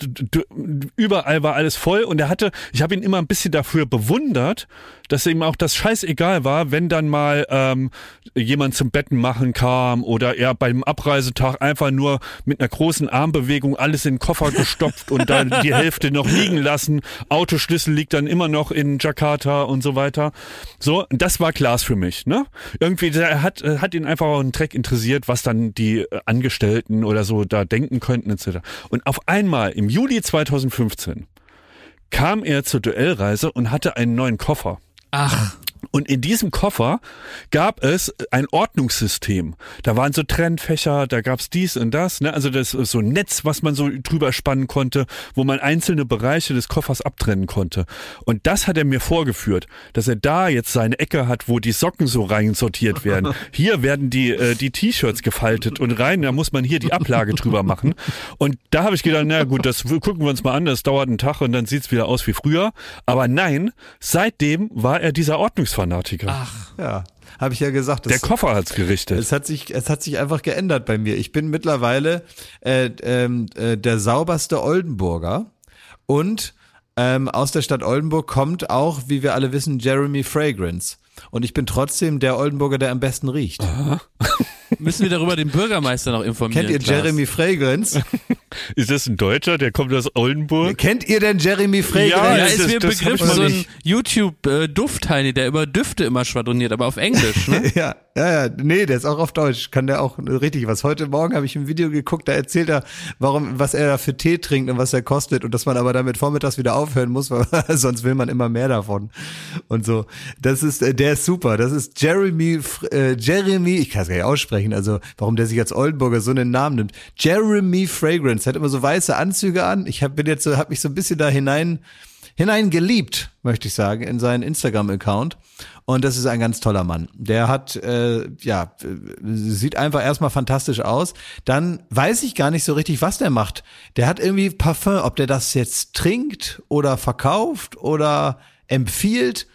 überall war alles voll und er hatte, ich habe ihn immer ein bisschen dafür bewundert, dass ihm auch das scheißegal war, wenn dann mal ähm, jemand zum Betten machen kam oder er beim Abreisetag einfach nur mit einer großen Armbewegung alles in den Koffer gestopft und dann die Hälfte noch liegen lassen. Autoschlüssel liegt dann immer noch in Jakarta und so weiter. So, das war Klaas für mich. Ne? Irgendwie, der hat, hat ihn einfach auch einen Dreck interessiert, was dann die äh, Angestellten oder so da denken könnten etc. Und auf einmal im Juli 2015 kam er zur Duellreise und hatte einen neuen Koffer. Ach, Und in diesem Koffer gab es ein Ordnungssystem. Da waren so Trennfächer, da gab's dies und das. Ne? Also das ist so ein Netz, was man so drüber spannen konnte, wo man einzelne Bereiche des Koffers abtrennen konnte. Und das hat er mir vorgeführt, dass er da jetzt seine Ecke hat, wo die Socken so rein sortiert werden. Hier werden die, äh, die T-Shirts gefaltet und rein, da muss man hier die Ablage drüber machen. Und da habe ich gedacht, na gut, das gucken wir uns mal an, das dauert einen Tag und dann sieht's wieder aus wie früher. Aber nein, seitdem war er dieser Ordnungsfanatiker. Ja, habe ich ja gesagt. Das, Der Koffer hat's gerichtet. Es hat sich, es hat sich einfach geändert bei mir. Ich bin mittlerweile äh, ähm, äh, der sauberste Oldenburger und ähm, aus der Stadt Oldenburg kommt auch, wie wir alle wissen, Jeremy Fragrance. Und ich bin trotzdem der Oldenburger, der am besten riecht. Müssen wir darüber den Bürgermeister noch informieren. Kennt ihr Klaas? Jeremy Fragrance? Ist das ein Deutscher, der kommt aus Oldenburg? Kennt ihr denn Jeremy Ja, Fragrance? das- ist mir ein das Begriff, so ein nicht. YouTube-Duftheini, der über Düfte immer schwadroniert, aber auf Englisch, ne? Ja, ja, ja, nee, der ist auch auf Deutsch, kann der auch richtig was. Heute Morgen habe ich ein Video geguckt, da erzählt er, warum, was er da für Tee trinkt und was er kostet und dass man aber damit vormittags wieder aufhören muss, weil sonst will man immer mehr davon und so. Das ist, äh, der ist super. Das ist Jeremy, Fr- äh, Jeremy, ich kann es gar nicht aussprechen, also warum der sich als Oldenburger so einen Namen nimmt. Jeremy Fragrance, hat immer so weiße Anzüge an. Ich hab, bin jetzt so, hab mich so ein bisschen da hinein hineingeliebt, möchte ich sagen, in seinen Instagram-Account. Und das ist ein ganz toller Mann. Der hat, äh, ja, sieht einfach erstmal fantastisch aus. Dann weiß ich gar nicht so richtig, was der macht. Der hat irgendwie Parfum, ob der das jetzt trinkt oder verkauft oder empfiehlt.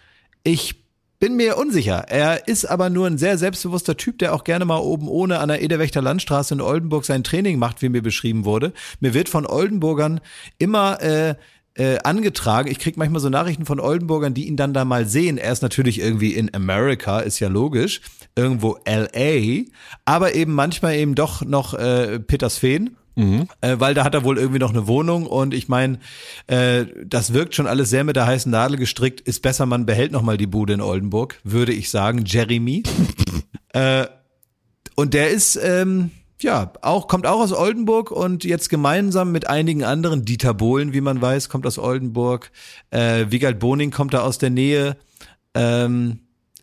Ich bin mir unsicher. Er ist aber nur ein sehr selbstbewusster Typ, der auch gerne mal oben ohne an der Ederwächter Landstraße in Oldenburg sein Training macht, wie mir beschrieben wurde. Mir wird von Oldenburgern immer äh, äh, angetragen. Ich krieg manchmal so Nachrichten von Oldenburgern, die ihn dann da mal sehen. Er ist natürlich irgendwie in America, ist ja logisch, irgendwo LA, aber eben manchmal eben doch noch äh, Petersfehn. Mhm. Äh, weil da hat er wohl irgendwie noch eine Wohnung und ich meine, äh, das wirkt schon alles sehr mit der heißen Nadel gestrickt. Ist besser, man behält noch mal die Bude in Oldenburg, würde ich sagen. Jeremy. äh, und der ist, ähm, ja, auch, kommt auch aus Oldenburg und jetzt gemeinsam mit einigen anderen, Dieter Bohlen, wie man weiß, kommt aus Oldenburg, äh, Wiegald Boning kommt da aus der Nähe, ähm,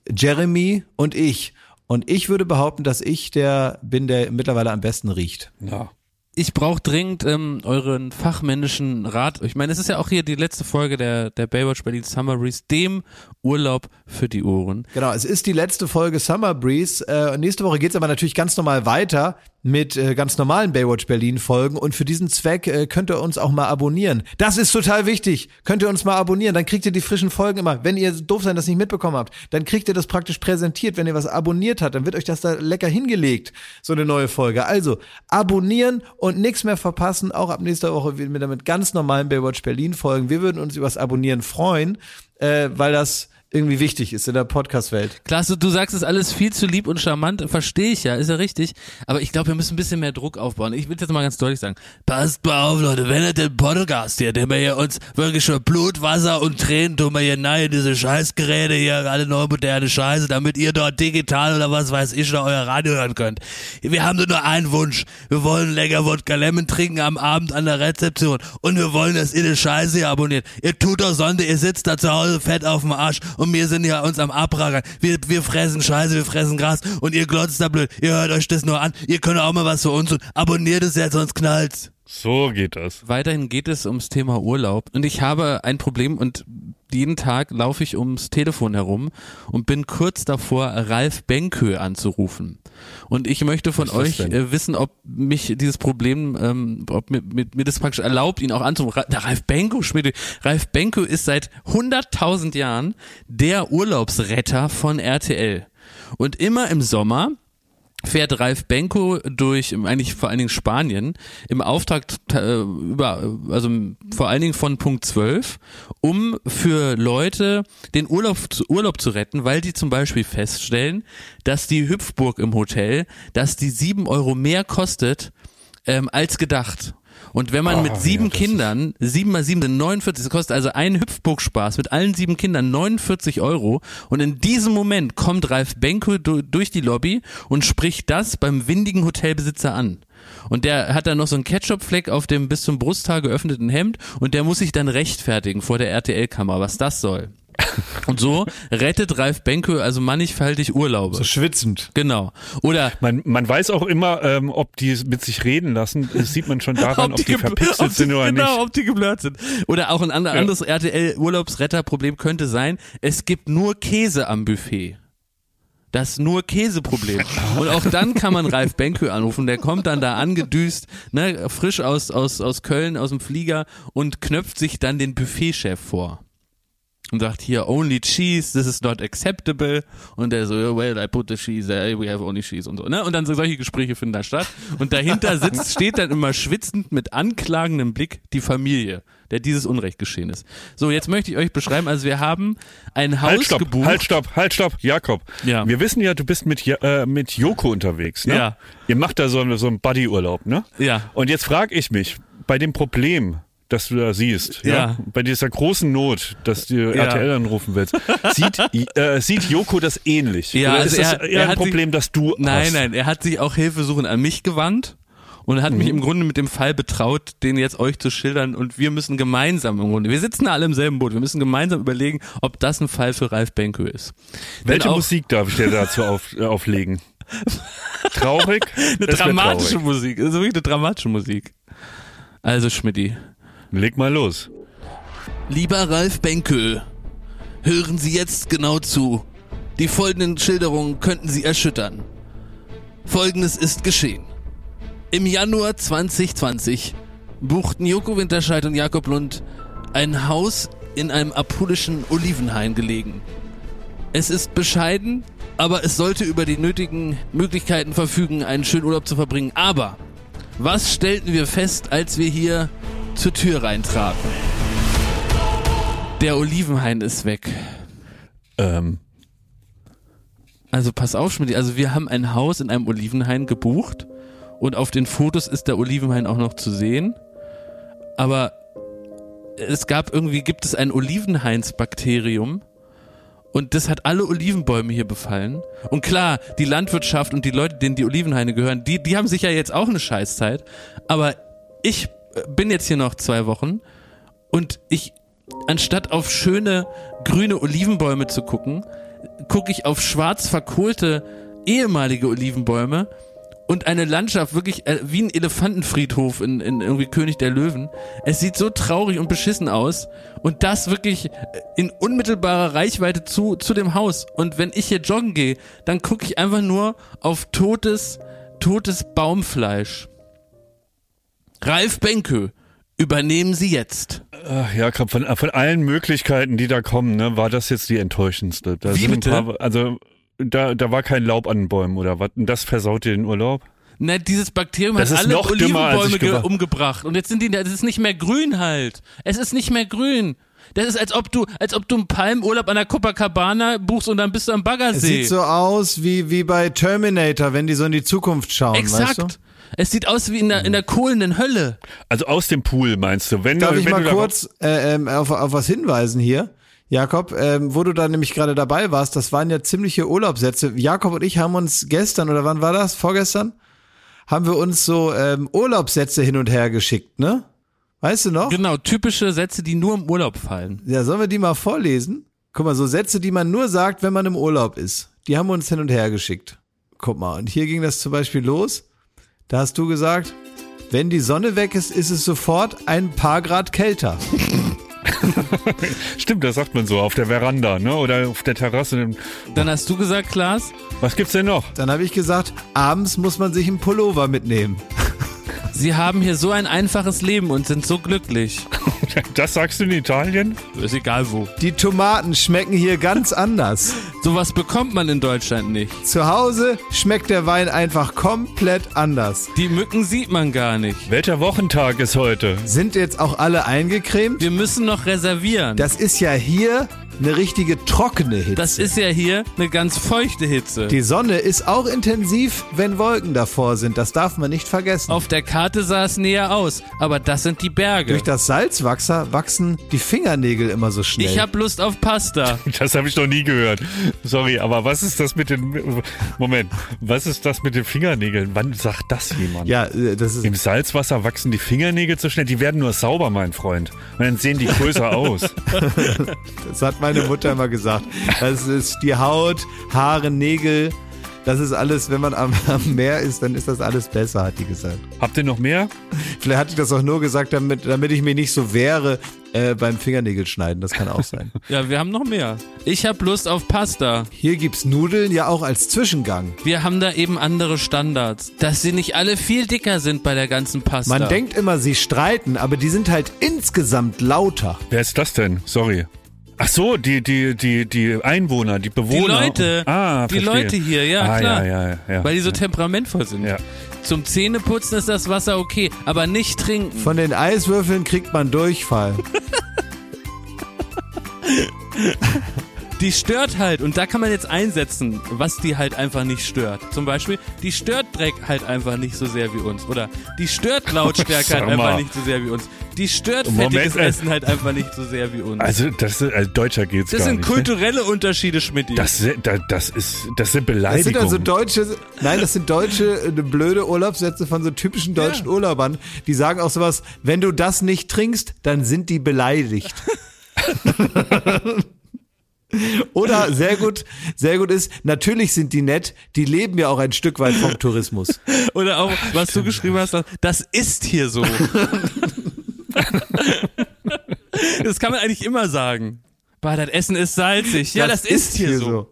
Jeremy und ich. Und ich würde behaupten, dass ich der bin, der mittlerweile am besten riecht. Ja. Ich brauche dringend ähm, euren fachmännischen Rat. Ich meine, es ist ja auch hier die letzte Folge der, der Baywatch Berlin Summer Breeze, dem Urlaub für die Ohren. Genau, es ist die letzte Folge Summer Breeze. Äh, nächste Woche geht's aber natürlich ganz normal weiter mit äh, ganz normalen Baywatch Berlin Folgen und für diesen Zweck äh, könnt ihr uns auch mal abonnieren. Das ist total wichtig. Könnt ihr uns mal abonnieren, dann kriegt ihr die frischen Folgen immer. Wenn ihr doof sein das nicht mitbekommen habt, dann kriegt ihr das praktisch präsentiert. Wenn ihr was abonniert habt, dann wird euch das da lecker hingelegt, so eine neue Folge. Also abonnieren und nichts mehr verpassen. Auch ab nächster Woche wieder mit ganz normalen Baywatch Berlin Folgen. Wir würden uns übers Abonnieren freuen, äh, weil das irgendwie wichtig ist in der Podcast-Welt. Klasse, du sagst es alles viel zu lieb und charmant, verstehe ich ja, ist ja richtig. Aber ich glaube, wir müssen ein bisschen mehr Druck aufbauen. Ich will jetzt mal ganz deutlich sagen, passt mal auf, Leute, wenn ihr den Podcast hier, den wir hier uns wirklich schon Blut, Wasser und Tränen tun wir hier nein, diese Scheißgeräte hier, alle neue moderne Scheiße, damit ihr dort digital oder was weiß ich noch euer Radio hören könnt. Wir haben nur einen Wunsch. Wir wollen lecker Wodka Lemon trinken am Abend an der Rezeption und wir wollen, dass ihr die Scheiße hier abonniert. Ihr tut doch Sonde, ihr sitzt da zu Hause fett auf dem Arsch und wir sind ja uns am Abrackern. Wir, wir fressen Scheiße, wir fressen Gras und ihr glotzt da blöd. Ihr hört euch das nur an. Ihr könnt auch mal was für uns tun. Abonniert es jetzt, sonst knallt's. So geht das. Weiterhin geht es ums Thema Urlaub und ich habe ein Problem und jeden Tag laufe ich ums Telefon herum und bin kurz davor, Ralf Benkö anzurufen. Und ich möchte von euch äh, wissen, ob mich dieses Problem, ähm, ob mir, mir, mir das praktisch erlaubt, ihn auch anzurufen. Ra- Ralf Benko, Schmidt, Ralf Benko ist seit 100.000 Jahren der Urlaubsretter von RTL. Und immer im Sommer fährt Ralf Benko durch eigentlich vor allen Dingen Spanien im Auftrag äh, über also vor allen Dingen von Punkt 12 um für Leute den Urlaub zu, Urlaub zu retten weil die zum Beispiel feststellen dass die Hüpfburg im Hotel dass die sieben Euro mehr kostet ähm, als gedacht und wenn man Ah, mit sieben ja, Kindern, sieben mal sieben sind 49, das kostet also ein Hüpfburgspaß mit allen sieben Kindern 49 Euro. Und in diesem Moment kommt Ralf Benko du, durch die Lobby und spricht das beim windigen Hotelbesitzer an. Und der hat dann noch so einen Ketchupfleck auf dem bis zum Brusthaar geöffneten Hemd und der muss sich dann rechtfertigen vor der RTL-Kamera, was das soll. Und so rettet Ralf Benko also mannigfaltig Urlaube. So schwitzend. Genau. Oder Man, man weiß auch immer, ähm, ob die mit sich reden lassen. Das sieht man schon daran, ob die, gebl- verpixelt ob die- sind oder genau, nicht. ob die geblurrt sind. Oder auch ein ander, Ja. anderes RTL-Urlaubsretterproblem könnte sein, es gibt nur Käse am Buffet. Das nur Käseproblem. Und auch dann kann man Ralf Benkö anrufen, der kommt dann da angedüst, ne, frisch aus, aus, aus Köln, aus dem Flieger und knöpft sich dann den Buffetchef vor. Und sagt hier, only cheese, this is not acceptable. Und der so, well, I put the cheese, there, we have only cheese und so. Ne? Und dann so solche Gespräche finden da statt. Und dahinter sitzt, steht dann immer schwitzend mit anklagendem Blick die Familie, der dieses Unrecht geschehen ist. So, jetzt möchte ich euch beschreiben, also wir haben ein Haus Halt, stopp, gebucht. halt, stopp, halt, stopp, Jakob. Ja. Wir wissen ja, du bist mit, äh, mit Joko unterwegs, ne? Ja. Ihr macht da so, einen- so einen Buddy-Urlaub, ne? Ja. Und jetzt frage ich mich, bei dem Problem, das du da siehst, ja. Ja. bei dieser großen Not, dass du RTL anrufen willst, sieht, äh, sieht Joko das ähnlich? Ja, Oder also ist das er- eher er ein sich- Problem, das du Nein, hast? nein, er hat sich auch Hilfesuchen an mich gewandt und hat Mhm. mich im Grunde mit dem Fall betraut, den jetzt euch zu schildern und wir müssen gemeinsam im Grunde, wir sitzen alle im selben Boot, wir müssen gemeinsam überlegen, ob das ein Fall für Ralf Benko ist. Welche auch Musik darf ich dir dazu auf, äh, auflegen? Traurig? Eine Das dramatische traurig. Musik, also wirklich eine dramatische Musik. Also Schmidti, Leg mal los. Lieber Ralf Benkel, hören Sie jetzt genau zu. Die folgenden Schilderungen könnten Sie erschüttern. Folgendes ist geschehen. Im Januar 2020 buchten Joko Winterscheid und Jakob Lund ein Haus in einem apulischen Olivenhain gelegen. Es ist bescheiden, aber es sollte über die nötigen Möglichkeiten verfügen, einen schönen Urlaub zu verbringen. Aber was stellten wir fest, als wir hier zur Tür reintraten? Der Olivenhain ist weg. Ähm, Also pass auf, Schmidt. Also wir haben ein Haus in einem Olivenhain gebucht und auf den Fotos ist der Olivenhain auch noch zu sehen. Aber es gab irgendwie, gibt es ein Olivenhainsbakterium und das hat alle Olivenbäume hier befallen. Und klar, die Landwirtschaft und die Leute, denen die Olivenhaine gehören, die, die haben sicher jetzt auch eine Scheißzeit. Aber ich bin jetzt hier noch zwei Wochen und ich, anstatt auf schöne grüne Olivenbäume zu gucken, gucke ich auf schwarz verkohlte ehemalige Olivenbäume und eine Landschaft wirklich äh, wie ein Elefantenfriedhof in, in irgendwie König der Löwen. Es sieht so traurig und beschissen aus und das wirklich äh, in unmittelbarer Reichweite zu zu dem Haus. Und wenn ich hier joggen gehe, dann gucke ich einfach nur auf totes totes Baumfleisch. Ralf Benke, übernehmen Sie jetzt. ach ja, Krab, von, von allen Möglichkeiten, die da kommen, ne, war das jetzt die enttäuschendste. Da Wie sind bitte? Ein paar, also da, da war kein Laub an den Bäumen oder was? Und das versaut dir den Urlaub? Ne, dieses Bakterium Das hat alle Olivenbäume umgebracht und jetzt sind die, das ist nicht mehr grün halt. Es ist nicht mehr grün. Das ist als ob du, als ob du einen Palmurlaub an der Copacabana buchst und dann bist du am Es Baggersee. sieht so aus wie, wie bei Terminator, wenn die so in die Zukunft schauen, Exakt. weißt du? Es sieht aus wie in der, in der kohlenden Hölle. Also aus dem Pool meinst du? Wenn Darf du, ich wenn mal kurz äh, ähm, auf, auf was hinweisen hier? Jakob, ähm, wo du da nämlich gerade dabei warst, das waren ja ziemliche Urlaubssätze. Jakob und ich haben uns gestern, oder wann war das? Vorgestern? Haben wir uns so ähm, Urlaubssätze hin und her geschickt, ne? Weißt du noch? Genau, typische Sätze, die nur im Urlaub fallen. Ja, sollen wir die mal vorlesen? Guck mal, so Sätze, die man nur sagt, wenn man im Urlaub ist. Die haben wir uns hin und her geschickt. Guck mal, und hier ging das zum Beispiel los. Da hast du gesagt, wenn die Sonne weg ist, ist es sofort ein paar Grad kälter. Stimmt, das sagt man so auf der Veranda, ne? Oder auf der Terrasse. Dann hast du gesagt, Klaas, Was gibt's denn noch? Dann habe ich gesagt, abends muss man sich einen Pullover mitnehmen. Sie haben hier so ein einfaches Leben und sind so glücklich. Das sagst du in Italien? Ist egal wo. Die Tomaten schmecken hier ganz anders. Sowas bekommt man in Deutschland nicht. Zu Hause schmeckt der Wein einfach komplett anders. Die Mücken sieht man gar nicht. Welcher Wochentag ist heute? Sind jetzt auch alle eingecremt? Wir müssen noch reservieren. Das ist ja hier eine richtige trockene Hitze. Das ist ja hier eine ganz feuchte Hitze. Die Sonne ist auch intensiv, wenn Wolken davor sind. Das darf man nicht vergessen. Auf der Karte sah es näher aus, aber das sind die Berge. Durch das Salzwasser wachsen die Fingernägel immer so schnell. Ich hab Lust auf Pasta. Das habe ich noch nie gehört. Sorry, aber was ist das mit den. Moment, was ist das mit den Fingernägeln? Wann sagt das jemand? ja, äh, das ist Im Salzwasser wachsen die Fingernägel so schnell, die werden nur sauber, mein Freund. Und dann sehen die größer aus. Das hat meine Mutter immer gesagt. Das ist die Haut, Haare, Nägel. Das ist alles, wenn man am, am Meer ist, dann ist das alles besser, hat die gesagt. Habt ihr noch mehr? Vielleicht hat die das auch nur gesagt, damit, damit ich mich nicht so wehre äh, beim Fingernägelschneiden. Das kann auch sein. Ja, wir haben noch mehr. Ich hab Lust auf Pasta. Hier gibt's Nudeln ja auch als Zwischengang. Wir haben da eben andere Standards. Dass sie nicht alle viel dicker sind bei der ganzen Pasta. Man denkt immer, sie streiten, aber die sind halt insgesamt lauter. Wer ist das denn? Sorry. Ach so, die, die, die, die Einwohner, die die Bewohner. Leute, ah, die verstehe. Leute hier, ja ah, klar. Ja, ja, ja. Weil die so ja. temperamentvoll sind. Ja. Zum Zähneputzen ist das Wasser okay, aber nicht trinken. Von den Eiswürfeln kriegt man Durchfall. Die stört halt und da kann man jetzt einsetzen, was die halt einfach nicht stört. Zum Beispiel, die stört Dreck halt einfach nicht so sehr wie uns. Oder die stört Lautstärke halt einfach nicht so sehr wie uns. Die stört Moment, fettiges äh. Essen halt einfach nicht so sehr wie uns. Also, das ist, als Deutscher geht's das gar sind nicht. ne? kulturelle Unterschiede, Schmidt. Das, das, das ist, das sind Das Beleidigungen. sind also deutsche, nein, das sind deutsche, äh, blöde Urlaubssätze von so typischen deutschen Urlaubern. Die sagen auch sowas, wenn du das nicht trinkst, dann sind die beleidigt. Oder sehr gut, sehr gut ist, natürlich sind die nett, die leben ja auch ein Stück weit vom Tourismus. Oder auch, was du geschrieben hast, das ist hier so. Das kann man eigentlich immer sagen. Bah, das Essen ist salzig. Ja, das, ist hier so. Äh,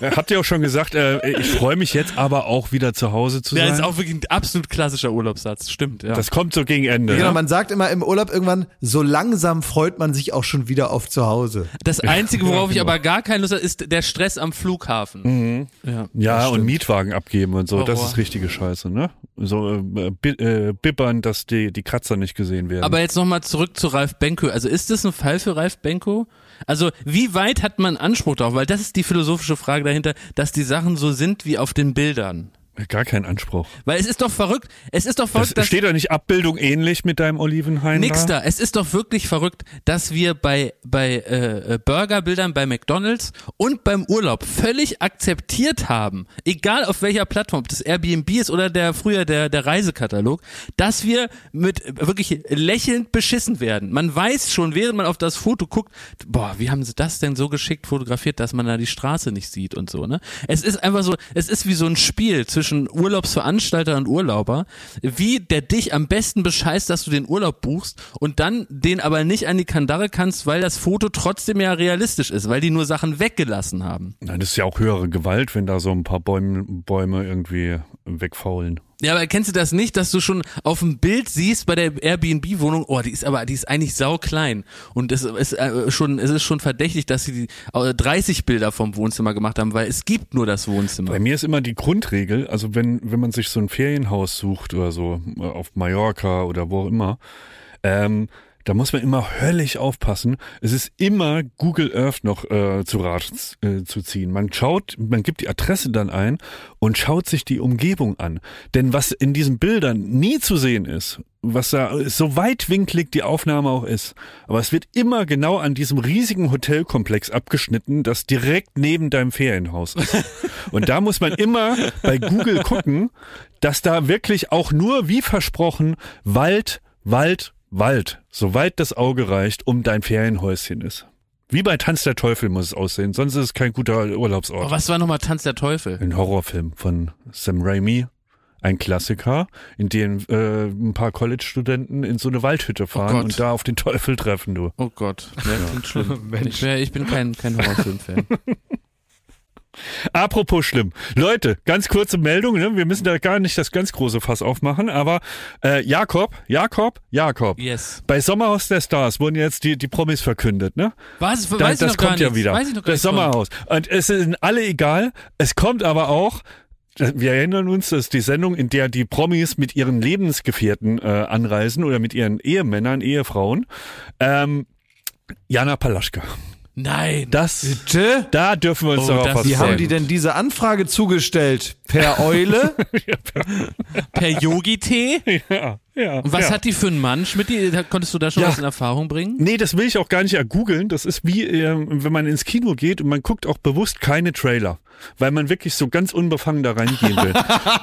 Habt ihr auch schon gesagt, äh, ich freue mich jetzt aber auch wieder zu Hause zu sein? ist auch wirklich ein absolut klassischer Urlaubssatz. Stimmt, ja. das kommt so gegen Ende. Genau, ne? man sagt immer im Urlaub irgendwann, so langsam freut man sich auch schon wieder auf zu Hause. Das Einzige, worauf ich aber gar keine Lust habe, ist der Stress am Flughafen. Ja. Ja, und Mietwagen abgeben und so, das Horror. ist richtige Scheiße, ne? So äh, äh, bibbern, dass die, die Kratzer nicht gesehen werden. Aber jetzt nochmal zurück zu Ralf Benko. Also ist das ein Fall für Ralf Benko? Also wie weit hat man Anspruch darauf? Weil das ist die philosophische Frage dahinter, dass die Sachen so sind wie auf den Bildern. Gar kein Anspruch. Weil es ist doch verrückt. Es ist doch Das verrückt, dass steht da nicht Abbildung ähnlich mit deinem Olivenhain Nix da? da. Es ist doch wirklich verrückt, dass wir bei, bei äh, äh, Burgerbildern bei McDonalds und beim Urlaub völlig akzeptiert haben, egal auf welcher Plattform, ob das Airbnb ist oder der früher der, der Reisekatalog, dass wir mit wirklich lächelnd beschissen werden. Man weiß schon, während man auf das Foto guckt, boah, wie haben sie das denn so geschickt fotografiert, dass man da die Straße nicht sieht und so, ne? Es ist einfach so, es ist wie so ein Spiel zwischen Urlaubsveranstalter und Urlauber, wie der dich am besten bescheißt, dass du den Urlaub buchst und dann den aber nicht an die Kandare kannst, weil das Foto trotzdem ja realistisch ist, weil die nur Sachen weggelassen haben. Nein, das ist ja auch höhere Gewalt, wenn da so ein paar Bäume, Bäume irgendwie wegfaulen. Ja, aber kennst du das nicht, dass du schon auf dem Bild siehst bei der Airbnb-Wohnung, oh, die ist aber, die ist eigentlich sau klein und es ist äh, schon, es ist schon verdächtig, dass sie die, äh, 30 Bilder vom Wohnzimmer gemacht haben, weil es gibt nur das Wohnzimmer. Bei mir ist immer die Grundregel, also wenn, wenn man sich so ein Ferienhaus sucht oder so, äh, auf Mallorca oder wo auch immer, ähm, da muss man immer höllisch aufpassen. Es ist immer Google Earth noch äh, zu Rat äh, zu ziehen. Man schaut, man gibt die Adresse dann ein und schaut sich die Umgebung an. Denn was in diesen Bildern nie zu sehen ist, was da so weitwinklig die Aufnahme auch ist, aber es wird immer genau an diesem riesigen Hotelkomplex abgeschnitten, das direkt neben deinem Ferienhaus ist. Und da muss man immer bei Google gucken, dass da wirklich auch nur wie versprochen Wald, Wald, Wald, soweit das Auge reicht, um dein Ferienhäuschen ist. Wie bei Tanz der Teufel muss es aussehen, sonst ist es kein guter Oh, Urlaubsort. was war nochmal Tanz der Teufel? Ein Horrorfilm von Sam Raimi, ein Klassiker, in dem äh, ein paar College-Studenten in so eine Waldhütte fahren Gott. und da auf den Teufel treffen, du. Oh Gott, ja, schlimm. ich, wär, ich bin kein, kein Horrorfilm-Fan. Apropos schlimm. Leute, ganz kurze Meldung, ne? wir müssen da gar nicht das ganz große Fass aufmachen, aber äh, Jakob, Jakob, Jakob. Yes. Bei Sommerhaus der Stars wurden jetzt die, die Promis verkündet, ne? Was? Da, Weiß ich das noch gar kommt ja nichts. wieder. Weiß ich noch das. Sommerhaus. Und es sind alle egal. Es kommt aber auch, wir erinnern uns, das ist die Sendung, in der die Promis mit ihren Lebensgefährten äh, anreisen oder mit ihren Ehemännern, Ehefrauen. Ähm, Jana Palaschka. Nein. Das, Bitte? da dürfen wir uns Oh, darauf das- was Wie haben die denn diese Anfrage zugestellt? Per Eule? Per Yogi-Tee? Ja, ja. Und was ja. hat die für einen Mann, Schmidt? Konntest du da schon Ja. was in Erfahrung bringen? Nee, das will ich auch gar nicht ergoogeln. Das ist wie, ähm, wenn man ins Kino geht und man guckt auch bewusst keine Trailer, weil man wirklich so ganz unbefangen da reingehen will.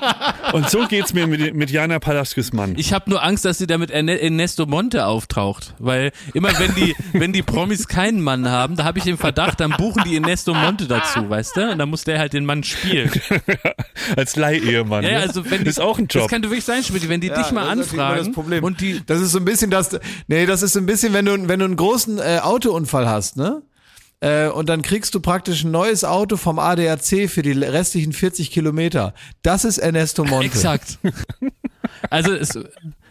und so geht's mir mit, mit Jana Palaschkes Mann. Ich habe nur Angst, dass sie da mit Erne- Ernesto Monte auftaucht, weil immer wenn die wenn die Promis keinen Mann haben, da habe ich den Verdacht, dann buchen die Ernesto Monte dazu, weißt du? Und dann muss der halt den Mann spielen. Als Leihehemann. Ja, ja, ne? also wenn die, ist auch ein Das Job. könnte wirklich sein, Schmidt, wenn die dich mal das anfragen das Problem. und die Das ist so ein bisschen das, nee, das ist so ein bisschen, wenn du, wenn du einen großen äh, Autounfall hast, ne? Äh, und dann kriegst du praktisch ein neues Auto vom ADAC für die restlichen 40 Kilometer. Das ist Ernesto Monte. Exakt. Also es,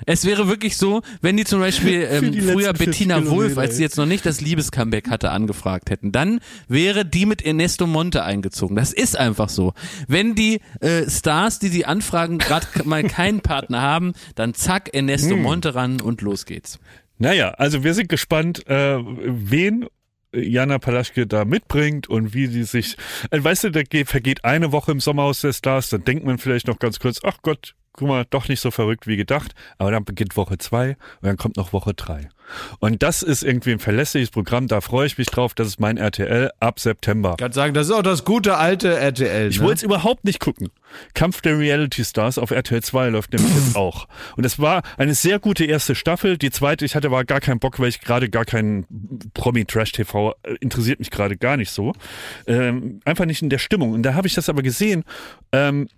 es wäre wirklich so, wenn die zum Beispiel ähm, die früher letzten 40 Bettina Wulff, Kilometer, als sie jetzt noch nicht das Liebescomeback hatte, angefragt hätten, dann wäre die mit Ernesto Monte eingezogen. Das ist einfach so. Wenn die äh, Stars, die sie anfragen, gerade mal keinen Partner haben, dann zack, Ernesto Hm. Monte ran und los geht's. Naja, also wir sind gespannt, äh, wen Jana Palaschke da mitbringt und wie die sich, äh, weißt du, da geht, vergeht eine Woche im Sommerhaus der Stars, dann denkt man vielleicht noch ganz kurz, ach Gott, guck mal, doch nicht so verrückt wie gedacht, aber dann beginnt Woche zwei und dann kommt noch Woche drei. Und das ist irgendwie ein verlässliches Programm, da freue ich mich drauf, das ist mein RTL ab September. Ich kann sagen, das ist auch das gute alte RTL. Ich ne? wollte es überhaupt nicht gucken. Kampf der Reality Stars auf RTL 2 läuft nämlich jetzt auch. Und es war eine sehr gute erste Staffel. Die zweite, ich hatte aber gar keinen Bock, weil ich gerade gar keinen Promi-Trash-TV äh, interessiert mich gerade gar nicht so. Ähm, einfach nicht in der Stimmung. Und da habe ich das aber gesehen. Ähm,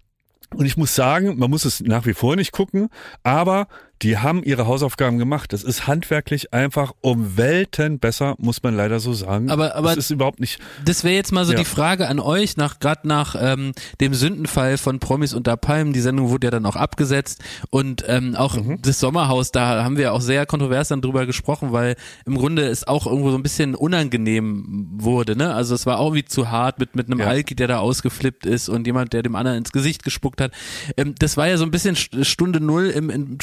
und ich muss sagen, man muss es nach wie vor nicht gucken, aber die haben ihre Hausaufgaben gemacht. Das ist handwerklich einfach um Welten besser, muss man leider so sagen. Aber- aber- das ist überhaupt nicht. Das wäre jetzt mal so Ja. die Frage an euch, nach gerade nach ähm, dem Sündenfall von Promis unter Palmen. Die Sendung wurde ja dann auch abgesetzt und ähm, auch Mhm. das Sommerhaus, da haben wir auch sehr kontrovers dann drüber gesprochen, weil im Grunde es auch irgendwo so ein bisschen unangenehm wurde. Ne? Also es war auch wie zu hart mit mit einem Ja. Alki, der da ausgeflippt ist und jemand, der dem anderen ins Gesicht gespuckt hat. Ähm, das war ja so ein bisschen St- Stunde Null im, im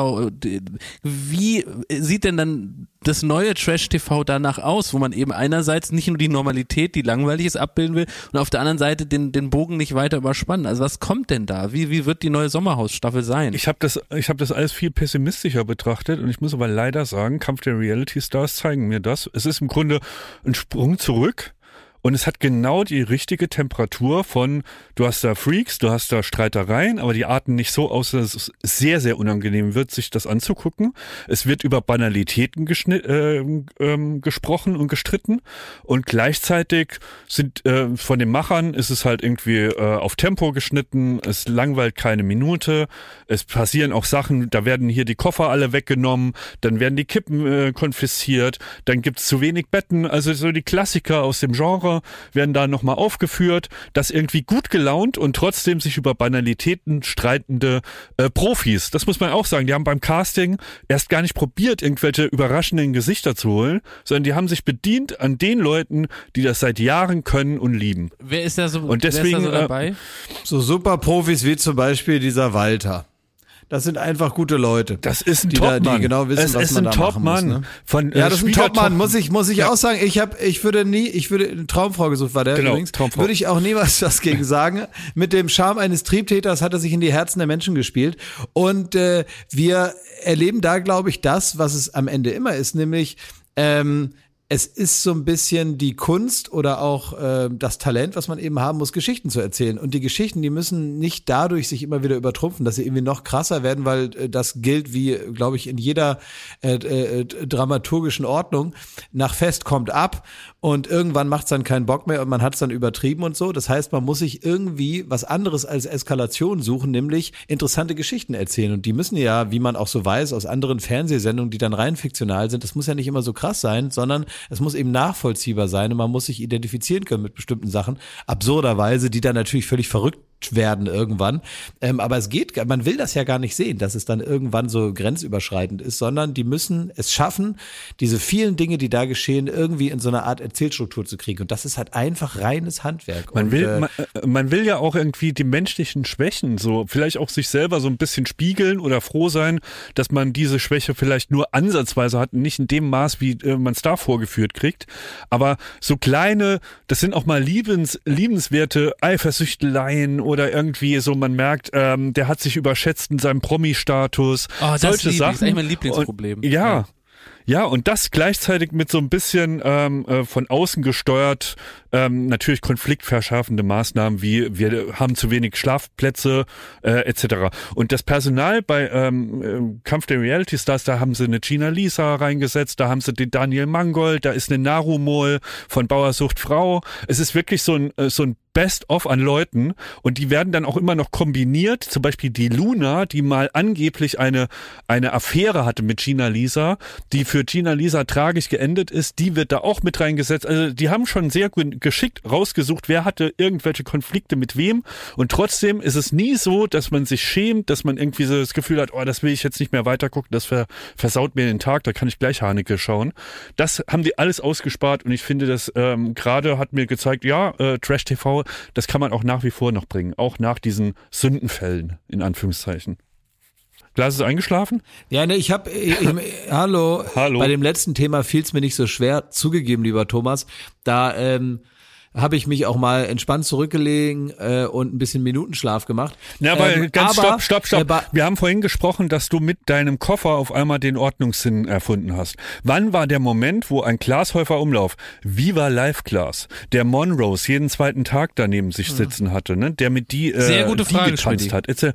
Trash-TV. Wie sieht denn dann das neue Trash-TV danach aus, wo man eben einerseits nicht nur die Normalität, die langweilig ist, abbilden will und auf der anderen Seite den, den Bogen nicht weiter überspannen? Also was kommt denn da? Wie, wie wird die neue Sommerhausstaffel sein? Ich habe das, ich habe das alles viel pessimistischer betrachtet und ich muss aber leider sagen, Kampf der Reality Stars zeigen mir das. Es ist im Grunde ein Sprung zurück. Und es hat genau die richtige Temperatur von, du hast da Freaks, du hast da Streitereien, aber die arten nicht so aus, dass es sehr, sehr unangenehm wird, sich das anzugucken. Es wird über Banalitäten äh, ähm, gesprochen und gestritten. Und gleichzeitig sind äh, von den Machern ist es halt irgendwie äh, auf Tempo geschnitten, es langweilt keine Minute, es passieren auch Sachen, da werden hier die Koffer alle weggenommen, dann werden die Kippen äh, konfisziert, dann gibt's zu wenig Betten, also so die Klassiker aus dem Genre werden da nochmal aufgeführt, das irgendwie gut gelaunt und trotzdem sich über Banalitäten streitende äh, Profis, das muss man auch sagen, die haben beim Casting erst gar nicht probiert, irgendwelche überraschenden Gesichter zu holen, sondern die haben sich bedient an den Leuten, die das seit Jahren können und lieben. wer ist da so, Und wer ist deswegen, da so äh, dabei? So super Profis wie zum Beispiel dieser Walter. Das sind einfach gute Leute. Das ist ein die da, Topmann. die genau wissen, es was ist man ein da muss. Topmann. Ne? Von, äh, Ja, das ist ein Topmann, muss ich, muss ich Ja. auch sagen. Ich hab, ich würde nie, ich würde, Traumfrau gesucht war der Genau, übrigens. Traumfrau. Würde ich auch niemals was gegen sagen. Mit dem Charme eines Triebtäters hat er sich in die Herzen der Menschen gespielt. Und äh, wir erleben da, glaube ich, das, was es am Ende immer ist, nämlich ähm, es ist so ein bisschen die Kunst oder auch äh, das Talent, was man eben haben muss, Geschichten zu erzählen. Und die Geschichten, die müssen nicht dadurch sich immer wieder übertrumpfen, dass sie irgendwie noch krasser werden, weil äh, das gilt wie, glaube ich, in jeder äh, äh, dramaturgischen Ordnung. Nach Fest kommt ab und irgendwann macht es dann keinen Bock mehr und man hat es dann übertrieben und so. Das heißt, man muss sich irgendwie was anderes als Eskalation suchen, nämlich interessante Geschichten erzählen. Und die müssen ja, wie man auch so weiß, aus anderen Fernsehsendungen, die dann rein fiktional sind, das muss ja nicht immer so krass sein, sondern es muss eben nachvollziehbar sein und man muss sich identifizieren können mit bestimmten Sachen. Absurderweise, die dann natürlich völlig verrückt werden irgendwann. Ähm, aber es geht, man will das ja gar nicht sehen, dass es dann irgendwann so grenzüberschreitend ist, sondern die müssen es schaffen, diese vielen Dinge, die da geschehen, irgendwie in so eine Art Erzählstruktur zu kriegen. Und das ist halt einfach reines Handwerk. Man Und, will, äh, man, äh, man will ja auch irgendwie die menschlichen Schwächen so, vielleicht auch sich selber so ein bisschen spiegeln oder froh sein, dass man diese Schwäche vielleicht nur ansatzweise hat, nicht in dem Maß, wie äh, man es da vorgeführt kriegt. Aber so kleine, das sind auch mal liebens, liebenswerte Eifersüchteleien oder irgendwie so, man merkt, ähm, der hat sich überschätzt in seinem Promi-Status. Oh, das solche. Sachen. Das ist eigentlich mein Lieblingsproblem. Und, ja. Ja. Ja, und das gleichzeitig mit so ein bisschen ähm, äh, von außen gesteuert, ähm, natürlich konfliktverschärfende Maßnahmen wie wir haben zu wenig Schlafplätze äh, etc. Und das Personal bei ähm, äh, Kampf der Reality Stars, da haben sie eine Gina Lisa reingesetzt, da haben sie den Daniel Mangold, da ist eine Narumol von Bauersucht Frau. Es ist wirklich so ein, äh, so ein Best-of an Leuten und die werden dann auch immer noch kombiniert. Zum Beispiel die Luna, die mal angeblich eine, eine Affäre hatte mit Gina Lisa, die für Gina Lisa tragisch geendet ist, die wird da auch mit reingesetzt. Also die haben schon sehr geschickt rausgesucht, wer hatte irgendwelche Konflikte mit wem und trotzdem ist es nie so, dass man sich schämt, dass man irgendwie so das Gefühl hat, oh, das will ich jetzt nicht mehr weitergucken, das ver versaut mir den Tag, da kann ich gleich Haneke schauen. Das haben die alles ausgespart und ich finde, das ähm, gerade hat mir gezeigt, ja, äh, Trash TV, das kann man auch nach wie vor noch bringen, auch nach diesen Sündenfällen, in Anführungszeichen. Glas ist eingeschlafen? Ja, ne, ich habe, hallo, Hallo. bei dem letzten Thema fiel es mir nicht so schwer, zugegeben, lieber Thomas, da ähm, habe ich mich auch mal entspannt zurückgelegen äh, und ein bisschen Minutenschlaf gemacht. Ja, aber Ähm, ganz aber, stopp, stopp, stopp. äh, Wir haben vorhin gesprochen, dass du mit deinem Koffer auf einmal den Ordnungssinn erfunden hast. Wann war der Moment, wo ein Glashäufer Umlauf, Viva Life Class, der Monrose jeden zweiten Tag daneben sich sitzen hatte, ne? der mit die, äh, Sehr gute die Frage, getanzt Schmidti. hat. Äh,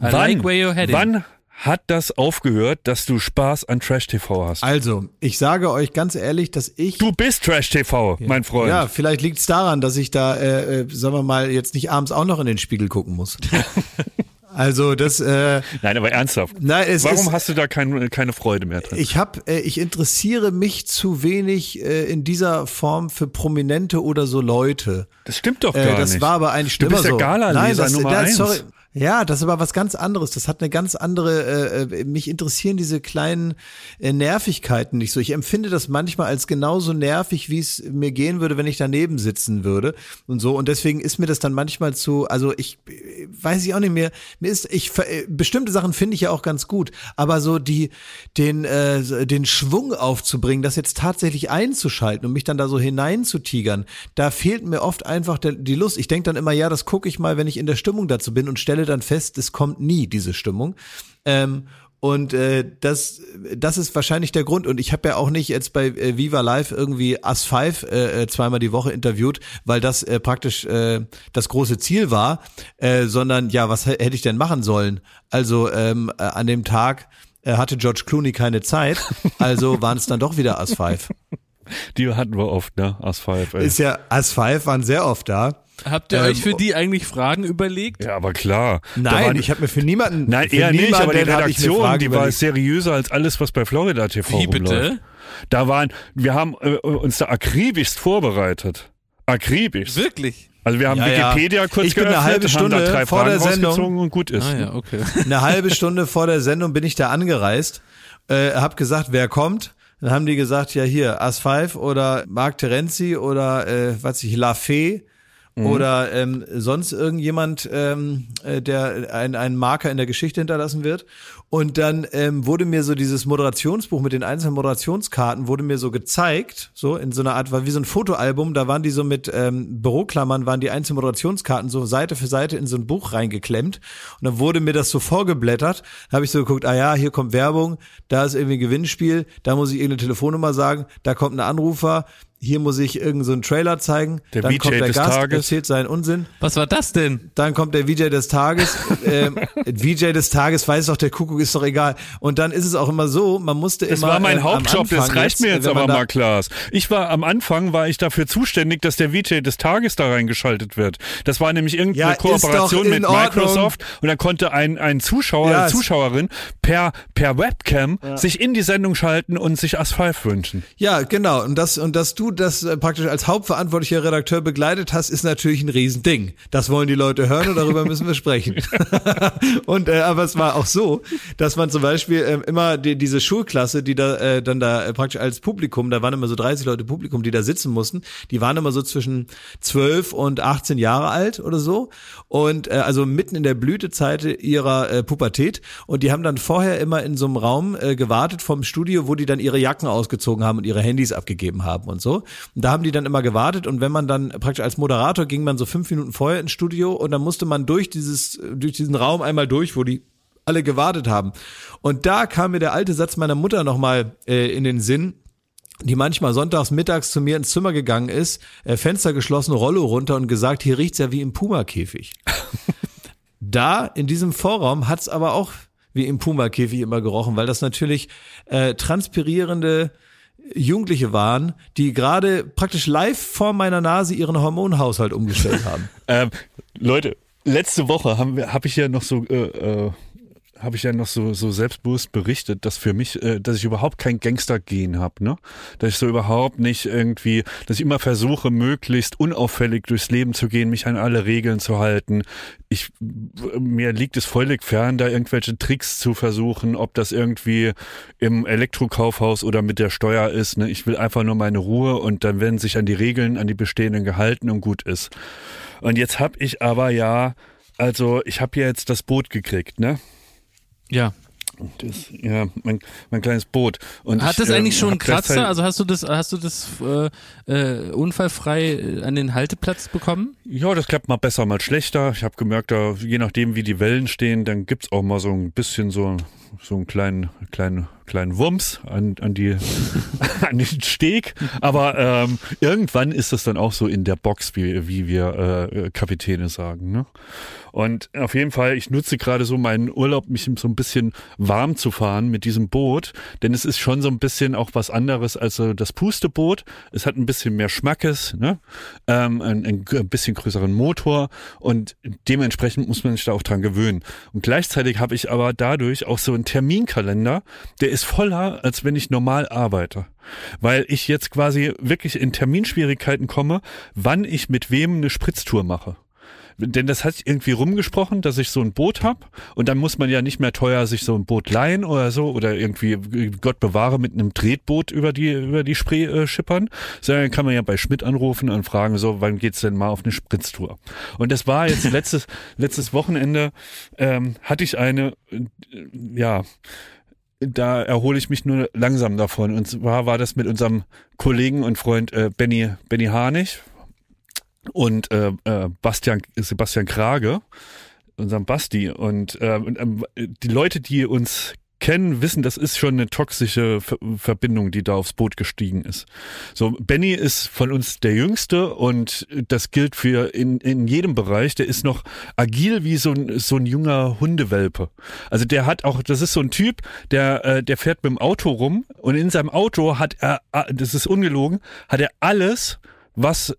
wann, like you're heading. wann hat das aufgehört, dass du Spaß an Trash TV hast? Also, ich sage euch ganz ehrlich, dass ich Du bist Trash TV, mein Freund. Ja, vielleicht liegt es daran, dass ich da, äh, äh, sagen wir mal, jetzt nicht abends auch noch in den Spiegel gucken muss. Also das, äh, Nein, aber ernsthaft. Nein, es Warum ist- hast du da kein, keine Freude mehr drin? ich habe, äh, ich interessiere mich zu wenig äh, in dieser Form für Prominente oder so Leute. Das stimmt doch Äh, gar das nicht. war aber eigentlich Du bist der so. Gala-Leser Nein, das, Nummer das, eins. sorry. Ja, das ist aber was ganz anderes. Das hat eine ganz andere, äh, äh, mich interessieren diese kleinen äh, Nervigkeiten nicht so. Ich empfinde das manchmal als genauso nervig, wie es mir gehen würde, wenn ich daneben sitzen würde und so. Und deswegen ist mir das dann manchmal zu, also ich äh, weiß ich auch nicht mehr, mir ist, ich, äh, bestimmte Sachen finde ich ja auch ganz gut, aber so die, den, äh, den Schwung aufzubringen, das jetzt tatsächlich einzuschalten und mich dann da so hineinzutigern, da fehlt mir oft einfach der, die Lust. Ich denke dann immer, ja, das gucke ich mal, wenn ich in der Stimmung dazu bin und stelle dann fest, es kommt nie, diese Stimmung. Ähm, und äh, das, das ist wahrscheinlich der Grund. Und ich habe ja auch nicht jetzt bei äh, Viva Live irgendwie As 5 äh, äh, zweimal die Woche interviewt, weil das äh, praktisch äh, das große Ziel war, äh, sondern ja, was hä- hätte ich denn machen sollen? Also ähm, äh, an dem Tag äh, hatte George Clooney keine Zeit, also waren es dann doch wieder As 5. Die hatten wir oft, ne? Asphalt. Ey. Ist ja, As 5 waren sehr oft da. Habt ihr Ähm, euch für die eigentlich Fragen überlegt? ja, aber klar. Nein, waren- ich habe mir für niemanden. Nein, für eher nicht, niemanden aber die hab ich mir Redaktion, Fragen die war überlegt. seriöser als alles, was bei Florida TV Wie bitte? Da waren, wir haben äh, uns da akribischst vorbereitet. Akribisch. Wirklich? Also wir haben Ja, ja. Wikipedia kurz Ich bin eine halbe haben da Stunde drei vor Fragen der Sendung- und gut ist. Ah ja, okay. Eine halbe Stunde vor der Sendung bin ich da angereist, äh, hab gesagt, wer kommt. Dann haben die gesagt, ja hier, As 5 oder Mark Terenzi oder äh, was ich, La Fee oder ähm, sonst irgendjemand, ähm, äh, der ein, einen Marker in der Geschichte hinterlassen wird. Und dann ähm, wurde mir so dieses Moderationsbuch mit den einzelnen Moderationskarten wurde mir so gezeigt, so in so einer Art, war wie so ein Fotoalbum, da waren die so mit ähm, Büroklammern, waren die einzelnen Moderationskarten so Seite für Seite in so ein Buch reingeklemmt. Und dann wurde mir das so vorgeblättert, da habe ich so geguckt, ah ja, hier kommt Werbung, da ist irgendwie ein Gewinnspiel, da muss ich irgendeine Telefonnummer sagen, da kommt ein Anrufer, hier muss ich irgendeinen so einen Trailer zeigen, Der dann VJ kommt der des Gast, Tages. erzählt seinen Unsinn, Was war das denn? dann kommt der VJ des Tages. ähm, VJ des Tages weiß doch, der Kuckuck ist doch egal. Und dann ist es auch immer so, man musste Das immer. war mein ähm, Hauptjob, das reicht mir jetzt wenn man aber da- mal, Klaas. Ich war am Anfang, war ich dafür zuständig, dass der VJ des Tages da reingeschaltet wird. Das war nämlich irgendeine Ja, Kooperation mit Ordnung. Microsoft und dann konnte ein, ein Zuschauer, Ja, eine Zuschauerin per, per Webcam sich in die Sendung schalten und sich As 5 wünschen. Ja, genau. Und das, und dass du das äh, praktisch als hauptverantwortlicher Redakteur begleitet hast, ist natürlich ein Riesending. Das wollen die Leute hören und darüber müssen wir sprechen. und äh, aber es war auch so, dass man zum Beispiel ähm, immer die, diese Schulklasse, die da äh, dann da äh, praktisch als Publikum, da waren immer so 30 Leute Publikum, die da sitzen mussten, die waren immer so zwischen 12 und 18 Jahre alt oder so und äh, also mitten in der Blütezeit ihrer äh, Pubertät und die haben dann vorher immer in so einem Raum äh, gewartet vom Studio, wo die dann ihre Jacken ausgezogen haben und ihre Handys abgegeben haben und so. Und da haben die dann immer gewartet und wenn man dann praktisch als Moderator ging man so fünf Minuten vorher ins Studio und dann musste man durch dieses, durch diesen Raum einmal durch, wo die alle gewartet haben. Und da kam mir der alte Satz meiner Mutter nochmal äh, in den Sinn, die manchmal sonntags mittags zu mir ins Zimmer gegangen ist, äh, Fenster geschlossen, Rollo runter und gesagt, hier riecht's ja wie im Puma-Käfig. da, in diesem Vorraum, hat's aber auch wie im Puma-Käfig immer gerochen, weil das natürlich äh, transpirierende Jugendliche waren, die gerade praktisch live vor meiner Nase ihren Hormonhaushalt umgestellt haben. Ähm, Leute, letzte Woche habe ich ja noch so, äh, äh, habe ich ja noch so, so selbstbewusst berichtet, dass für mich, äh, dass ich überhaupt kein Gangster-Gen habe, ne? Dass ich so überhaupt nicht irgendwie, dass ich immer versuche, möglichst unauffällig durchs Leben zu gehen, mich an alle Regeln zu halten. Ich, mir liegt es völlig fern, da irgendwelche Tricks zu versuchen, ob das irgendwie im Elektrokaufhaus oder mit der Steuer ist. Ne? Ich will einfach nur meine Ruhe und dann werden sich an die Regeln, an die bestehenden gehalten und gut ist. Und jetzt habe ich aber ja, also ich habe ja jetzt das Boot gekriegt, ne? Ja. Das, ja, mein, mein kleines Boot. Und Hat ich, das eigentlich ähm, schon einen Kratzer? Also hast du das, hast du das äh, äh, unfallfrei äh, an den Halteplatz bekommen? Ja, das klappt mal besser, mal schlechter. Ich habe gemerkt, da, je nachdem wie die Wellen stehen, dann gibt's auch mal so ein bisschen so, so einen kleinen, kleinen kleinen Wumms an, an, die, an den Steg. Aber ähm, irgendwann ist das dann auch so in der Box, wie, wie wir äh, Kapitäne sagen. Ne? Und auf jeden Fall, ich nutze gerade so meinen Urlaub, mich so ein bisschen warm zu fahren mit diesem Boot, denn es ist schon so ein bisschen auch was anderes als äh, das Pusteboot. Es hat ein bisschen mehr Schmackes, ne? ähm, ein, ein bisschen größeren Motor und dementsprechend muss man sich da auch dran gewöhnen. Und gleichzeitig habe ich aber dadurch auch so Terminkalender, der ist voller, als wenn ich normal arbeite weil ich jetzt quasi wirklich in Terminschwierigkeiten komme, wann ich mit wem eine Spritztour mache. Denn das hat irgendwie rumgesprochen, dass ich so ein Boot hab und dann muss man ja nicht mehr teuer sich so ein Boot leihen oder so oder irgendwie, Gott bewahre, mit einem Tretboot über die, über die Spree äh, schippern, sondern kann man ja bei Schmidt anrufen und fragen so, wann geht's denn mal auf eine Spritztour? Und das war jetzt letztes, letztes Wochenende, ähm, hatte ich eine, äh, ja, da erhole ich mich nur langsam davon. Und zwar war das mit unserem Kollegen und Freund äh, Benny, Benny Harnig und äh, äh, Bastian, Sebastian Krage, unserem Basti. Und, äh, und äh, die Leute, die uns kennen, wissen, das ist schon eine toxische Ver Verbindung, die da aufs Boot gestiegen ist. So, Benny ist von uns der Jüngste und das gilt für in, in jedem Bereich. Der ist noch agil wie so ein, so ein junger Hundewelpe. Also der hat auch, das ist so ein Typ, der, äh, der fährt mit dem Auto rum und in seinem Auto hat er, das ist ungelogen, hat er alles, was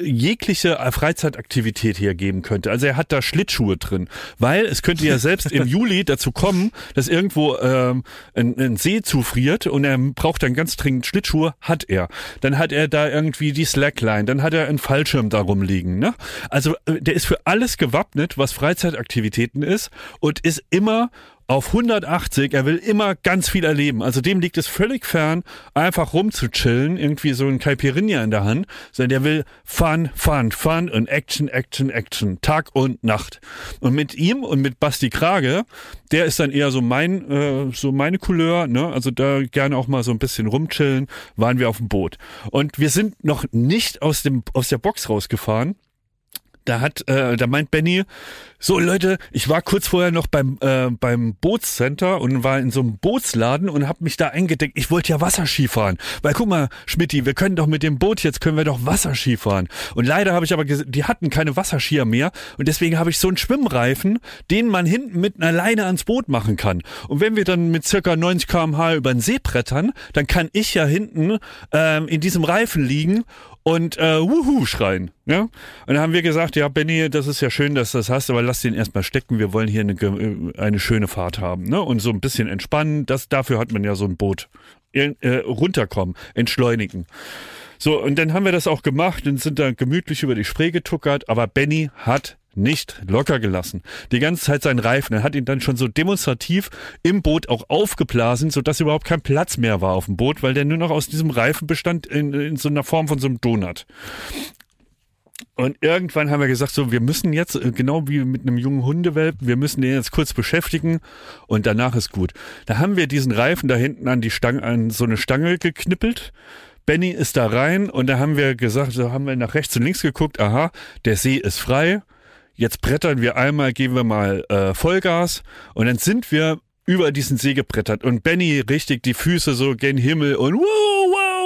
jegliche Freizeitaktivität hier geben könnte. Also er hat da Schlittschuhe drin, weil es könnte ja selbst im Juli dazu kommen, dass irgendwo ähm, ein, ein See zufriert und er braucht dann ganz dringend Schlittschuhe, hat er. Dann hat er da irgendwie die Slackline, dann hat er einen Fallschirm da rumliegen. Ne? Also äh, der ist für alles gewappnet, was Freizeitaktivitäten ist und ist immer auf 180. Er will immer ganz viel erleben. Also dem liegt es völlig fern, einfach rumzuchillen, irgendwie so ein Caipirinha in der Hand, sondern der will Fun, Fun, Fun und Action, Action, Action, Tag und Nacht. Und mit ihm und mit Basti Krage, der ist dann eher so mein, äh, so meine Couleur, ne? Also da gerne auch mal so ein bisschen rumchillen, waren wir auf dem Boot. Und wir sind noch nicht aus dem, aus der Box rausgefahren da hat, äh, da meint Benny, so Leute, ich war kurz vorher noch beim äh, beim Bootscenter und war in so einem Bootsladen und habe mich da eingedeckt. Ich wollte ja Wasserski fahren, weil guck mal, Schmidti, wir können doch mit dem Boot jetzt können wir doch Wasserski fahren. Und leider habe ich aber die hatten keine Wasserskier mehr und deswegen habe ich so einen Schwimmreifen, den man hinten mit einer Leine ans Boot machen kann. Und wenn wir dann mit circa 90 km/h über den See brettern, dann kann ich ja hinten ähm, in diesem Reifen liegen und äh, Wuhu schreien. Ja? Und dann haben wir gesagt, ja, Benny, das ist ja schön, dass du das hast, aber lass den erstmal stecken. Wir wollen hier eine, äh, eine schöne Fahrt haben. Ne? Und so ein bisschen entspannen. Das, dafür hat man ja so ein Boot. Äh, runterkommen, entschleunigen. So, und dann haben wir das auch gemacht und sind da gemütlich über die Spree getuckert, aber Benny hat nicht locker gelassen. Die ganze Zeit seinen Reifen. Er hat ihn dann schon so demonstrativ im Boot auch aufgeblasen, sodass überhaupt kein Platz mehr war auf dem Boot, weil der nur noch aus diesem Reifen bestand in, in so einer Form von so einem Donut. Und irgendwann haben wir gesagt, so, wir müssen jetzt, äh, genau wie mit einem jungen Hundewelpen, wir müssen den jetzt kurz beschäftigen und danach ist gut. Da haben wir diesen Reifen da hinten an die Stange, an so eine Stange geknippelt. Benny ist da rein und da haben wir gesagt, so haben wir nach rechts und links geguckt, aha, der See ist frei. Jetzt brettern wir einmal, geben wir mal äh, Vollgas. Und dann sind wir über diesen See gebrettert. Und Benny richtig die Füße so gen Himmel und wow,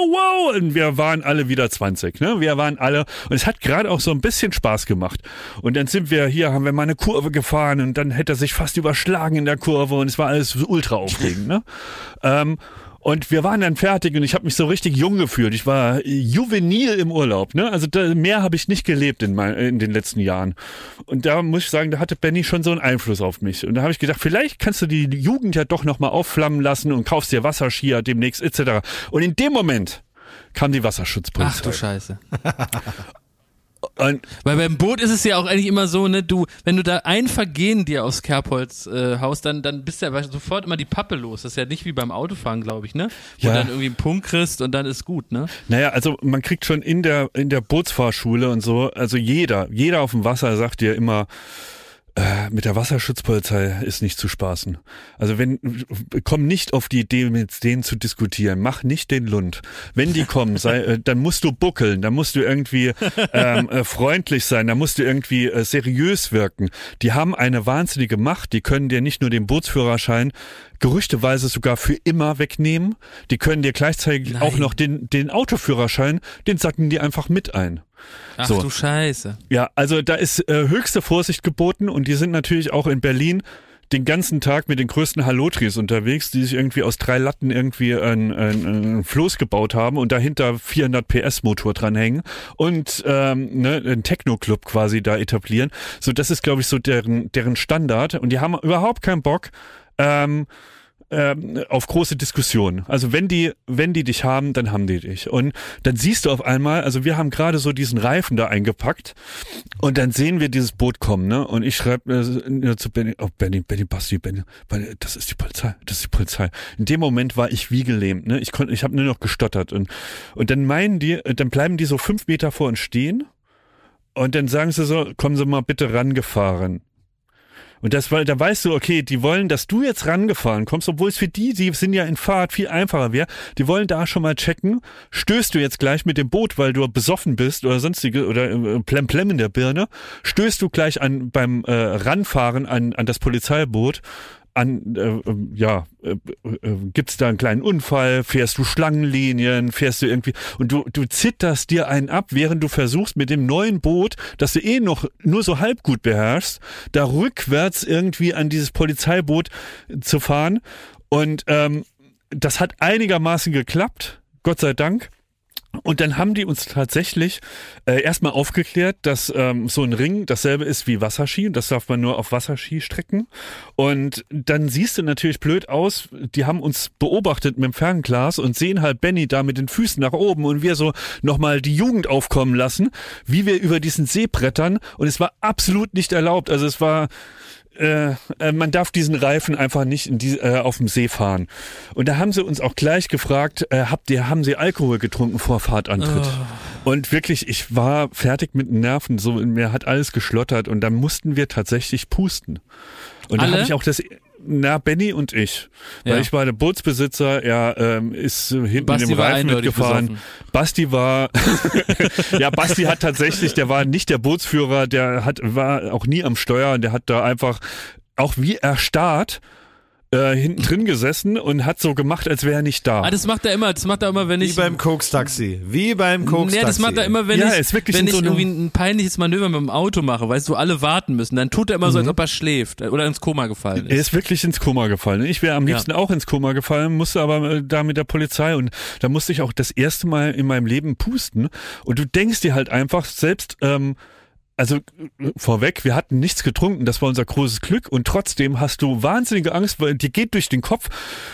wow, und wir waren alle wieder 20, ne? Wir waren alle und es hat gerade auch so ein bisschen Spaß gemacht. Und dann sind wir hier, haben wir mal eine Kurve gefahren und dann hätte er sich fast überschlagen in der Kurve und es war alles ultra aufregend, ne? ähm, und wir waren dann fertig und ich habe mich so richtig jung gefühlt. Ich war juvenil im Urlaub. Ne? Also da, mehr habe ich nicht gelebt in, mein, in den letzten Jahren. Und da muss ich sagen, da hatte Benny schon so einen Einfluss auf mich. Und da habe ich gedacht, vielleicht kannst du die Jugend ja doch nochmal aufflammen lassen und kaufst dir Wasserskier demnächst etc. Und in dem Moment kam die Wasserschutzpolizei. Ach du Scheiße. Und Weil beim Boot ist es ja auch eigentlich immer so, ne, du, wenn du da ein Vergehen dir aufs Kerbholz äh, haust, dann, dann bist du ja sofort immer die Pappe los. Das ist ja nicht wie beim Autofahren, glaube ich, ne? Wo Ja. du dann irgendwie einen Punkt kriegst und dann ist gut, ne? Naja, also man kriegt schon in der, in der Bootsfahrschule und so, also jeder, jeder auf dem Wasser sagt dir immer, mit der Wasserschutzpolizei ist nicht zu spaßen. Also wenn, komm nicht auf die Idee, mit denen zu diskutieren. Mach nicht den Lund. Wenn die kommen, sei, äh, dann musst du buckeln, dann musst du irgendwie ähm, äh, freundlich sein, dann musst du irgendwie äh, seriös wirken. Die haben eine wahnsinnige Macht. Die können dir nicht nur den Bootsführerschein gerüchteweise sogar für immer wegnehmen. Die können dir gleichzeitig Nein. auch noch den, den Autoführerschein, den sacken die einfach mit ein. Ach So. du Scheiße. Ja, also da ist äh, höchste Vorsicht geboten und die sind natürlich auch in Berlin den ganzen Tag mit den größten Halotris unterwegs, die sich irgendwie aus drei Latten irgendwie ein, ein, ein Floß gebaut haben und dahinter 400 PS Motor dranhängen und ähm, ne, einen Techno-Club quasi da etablieren. So, das ist, glaube ich, so deren, deren Standard und die haben überhaupt keinen Bock, ähm, ähm, auf große Diskussionen. Also wenn die, wenn die dich haben, dann haben die dich. Und dann siehst du auf einmal, also wir haben gerade so diesen Reifen da eingepackt und dann sehen wir dieses Boot kommen, ne? Und ich schreibe äh, zu Benny, oh Benny, Benny, Basti, Benny, Benny, das ist die Polizei, das ist die Polizei. In dem Moment war ich wie gelähmt, ne? Ich konnte, ich habe nur noch gestottert und und dann meinen die, äh, dann bleiben die so fünf Meter vor uns stehen und dann sagen sie so, kommen Sie mal bitte rangefahren. Und das, weil da weißt du, okay, die wollen, dass du jetzt rangefahren kommst, obwohl es für die, die sind ja in Fahrt viel einfacher wäre. Die wollen da schon mal checken, stößt du jetzt gleich mit dem Boot, weil du besoffen bist oder sonstige oder äh, plemplem in der Birne, stößt du gleich an beim äh, Ranfahren an, an das Polizeiboot an, äh, äh, ja, äh, äh, gibt's da einen kleinen Unfall, fährst du Schlangenlinien, fährst du irgendwie und du, du zitterst dir einen ab, während du versuchst mit dem neuen Boot, das du eh noch nur so halb gut beherrschst, da rückwärts irgendwie an dieses Polizeiboot zu fahren. Und ähm, das hat einigermaßen geklappt, Gott sei Dank. Und dann haben die uns tatsächlich äh, erstmal aufgeklärt, dass ähm, so ein Ring dasselbe ist wie Wasserski und das darf man nur auf Wasserski strecken. Und dann siehst du natürlich blöd aus, die haben uns beobachtet mit dem Fernglas und sehen halt Benny da mit den Füßen nach oben und wir so nochmal die Jugend aufkommen lassen, wie wir über diesen See brettern und es war absolut nicht erlaubt. Also es war äh, äh, man darf diesen Reifen einfach nicht in die, äh, auf dem See fahren. Und da haben sie uns auch gleich gefragt, äh, habt ihr, haben sie Alkohol getrunken vor Fahrtantritt? Oh. Und wirklich, ich war fertig mit den Nerven, so mir hat alles geschlottert und dann mussten wir tatsächlich pusten. Und da habe ich auch das, na, Benny und ich. Weil Ja. ich war der Bootsbesitzer, er ähm, ist äh, hinten Basti in dem Reifen mitgefahren. besoffen. Basti war, ja, Basti hat tatsächlich, der war nicht der Bootsführer, der hat, war auch nie am Steuer und der hat da einfach auch wie erstarrt äh, hinten drin gesessen und hat so gemacht, als wäre er nicht da. Ah, das macht er immer, das macht er immer, wenn Wie ich. beim Koks-Taxi. Wie beim Koks-Taxi. Nee, das macht er immer, wenn Ja, ich, ist wenn ich so irgendwie ein peinliches Manöver mit dem Auto mache, weißt du, wo alle warten müssen, dann tut er immer so, als ob er schläft äh, oder ins Koma gefallen Er ist. ist wirklich ins Koma gefallen. Ich wäre am Ja. liebsten auch ins Koma gefallen, musste aber äh, da mit der Polizei und da musste ich auch das erste Mal in meinem Leben pusten. Und du denkst dir halt einfach, selbst, ähm, also äh, vorweg, wir hatten nichts getrunken, das war unser großes Glück und trotzdem hast du wahnsinnige Angst, weil dir geht durch den Kopf,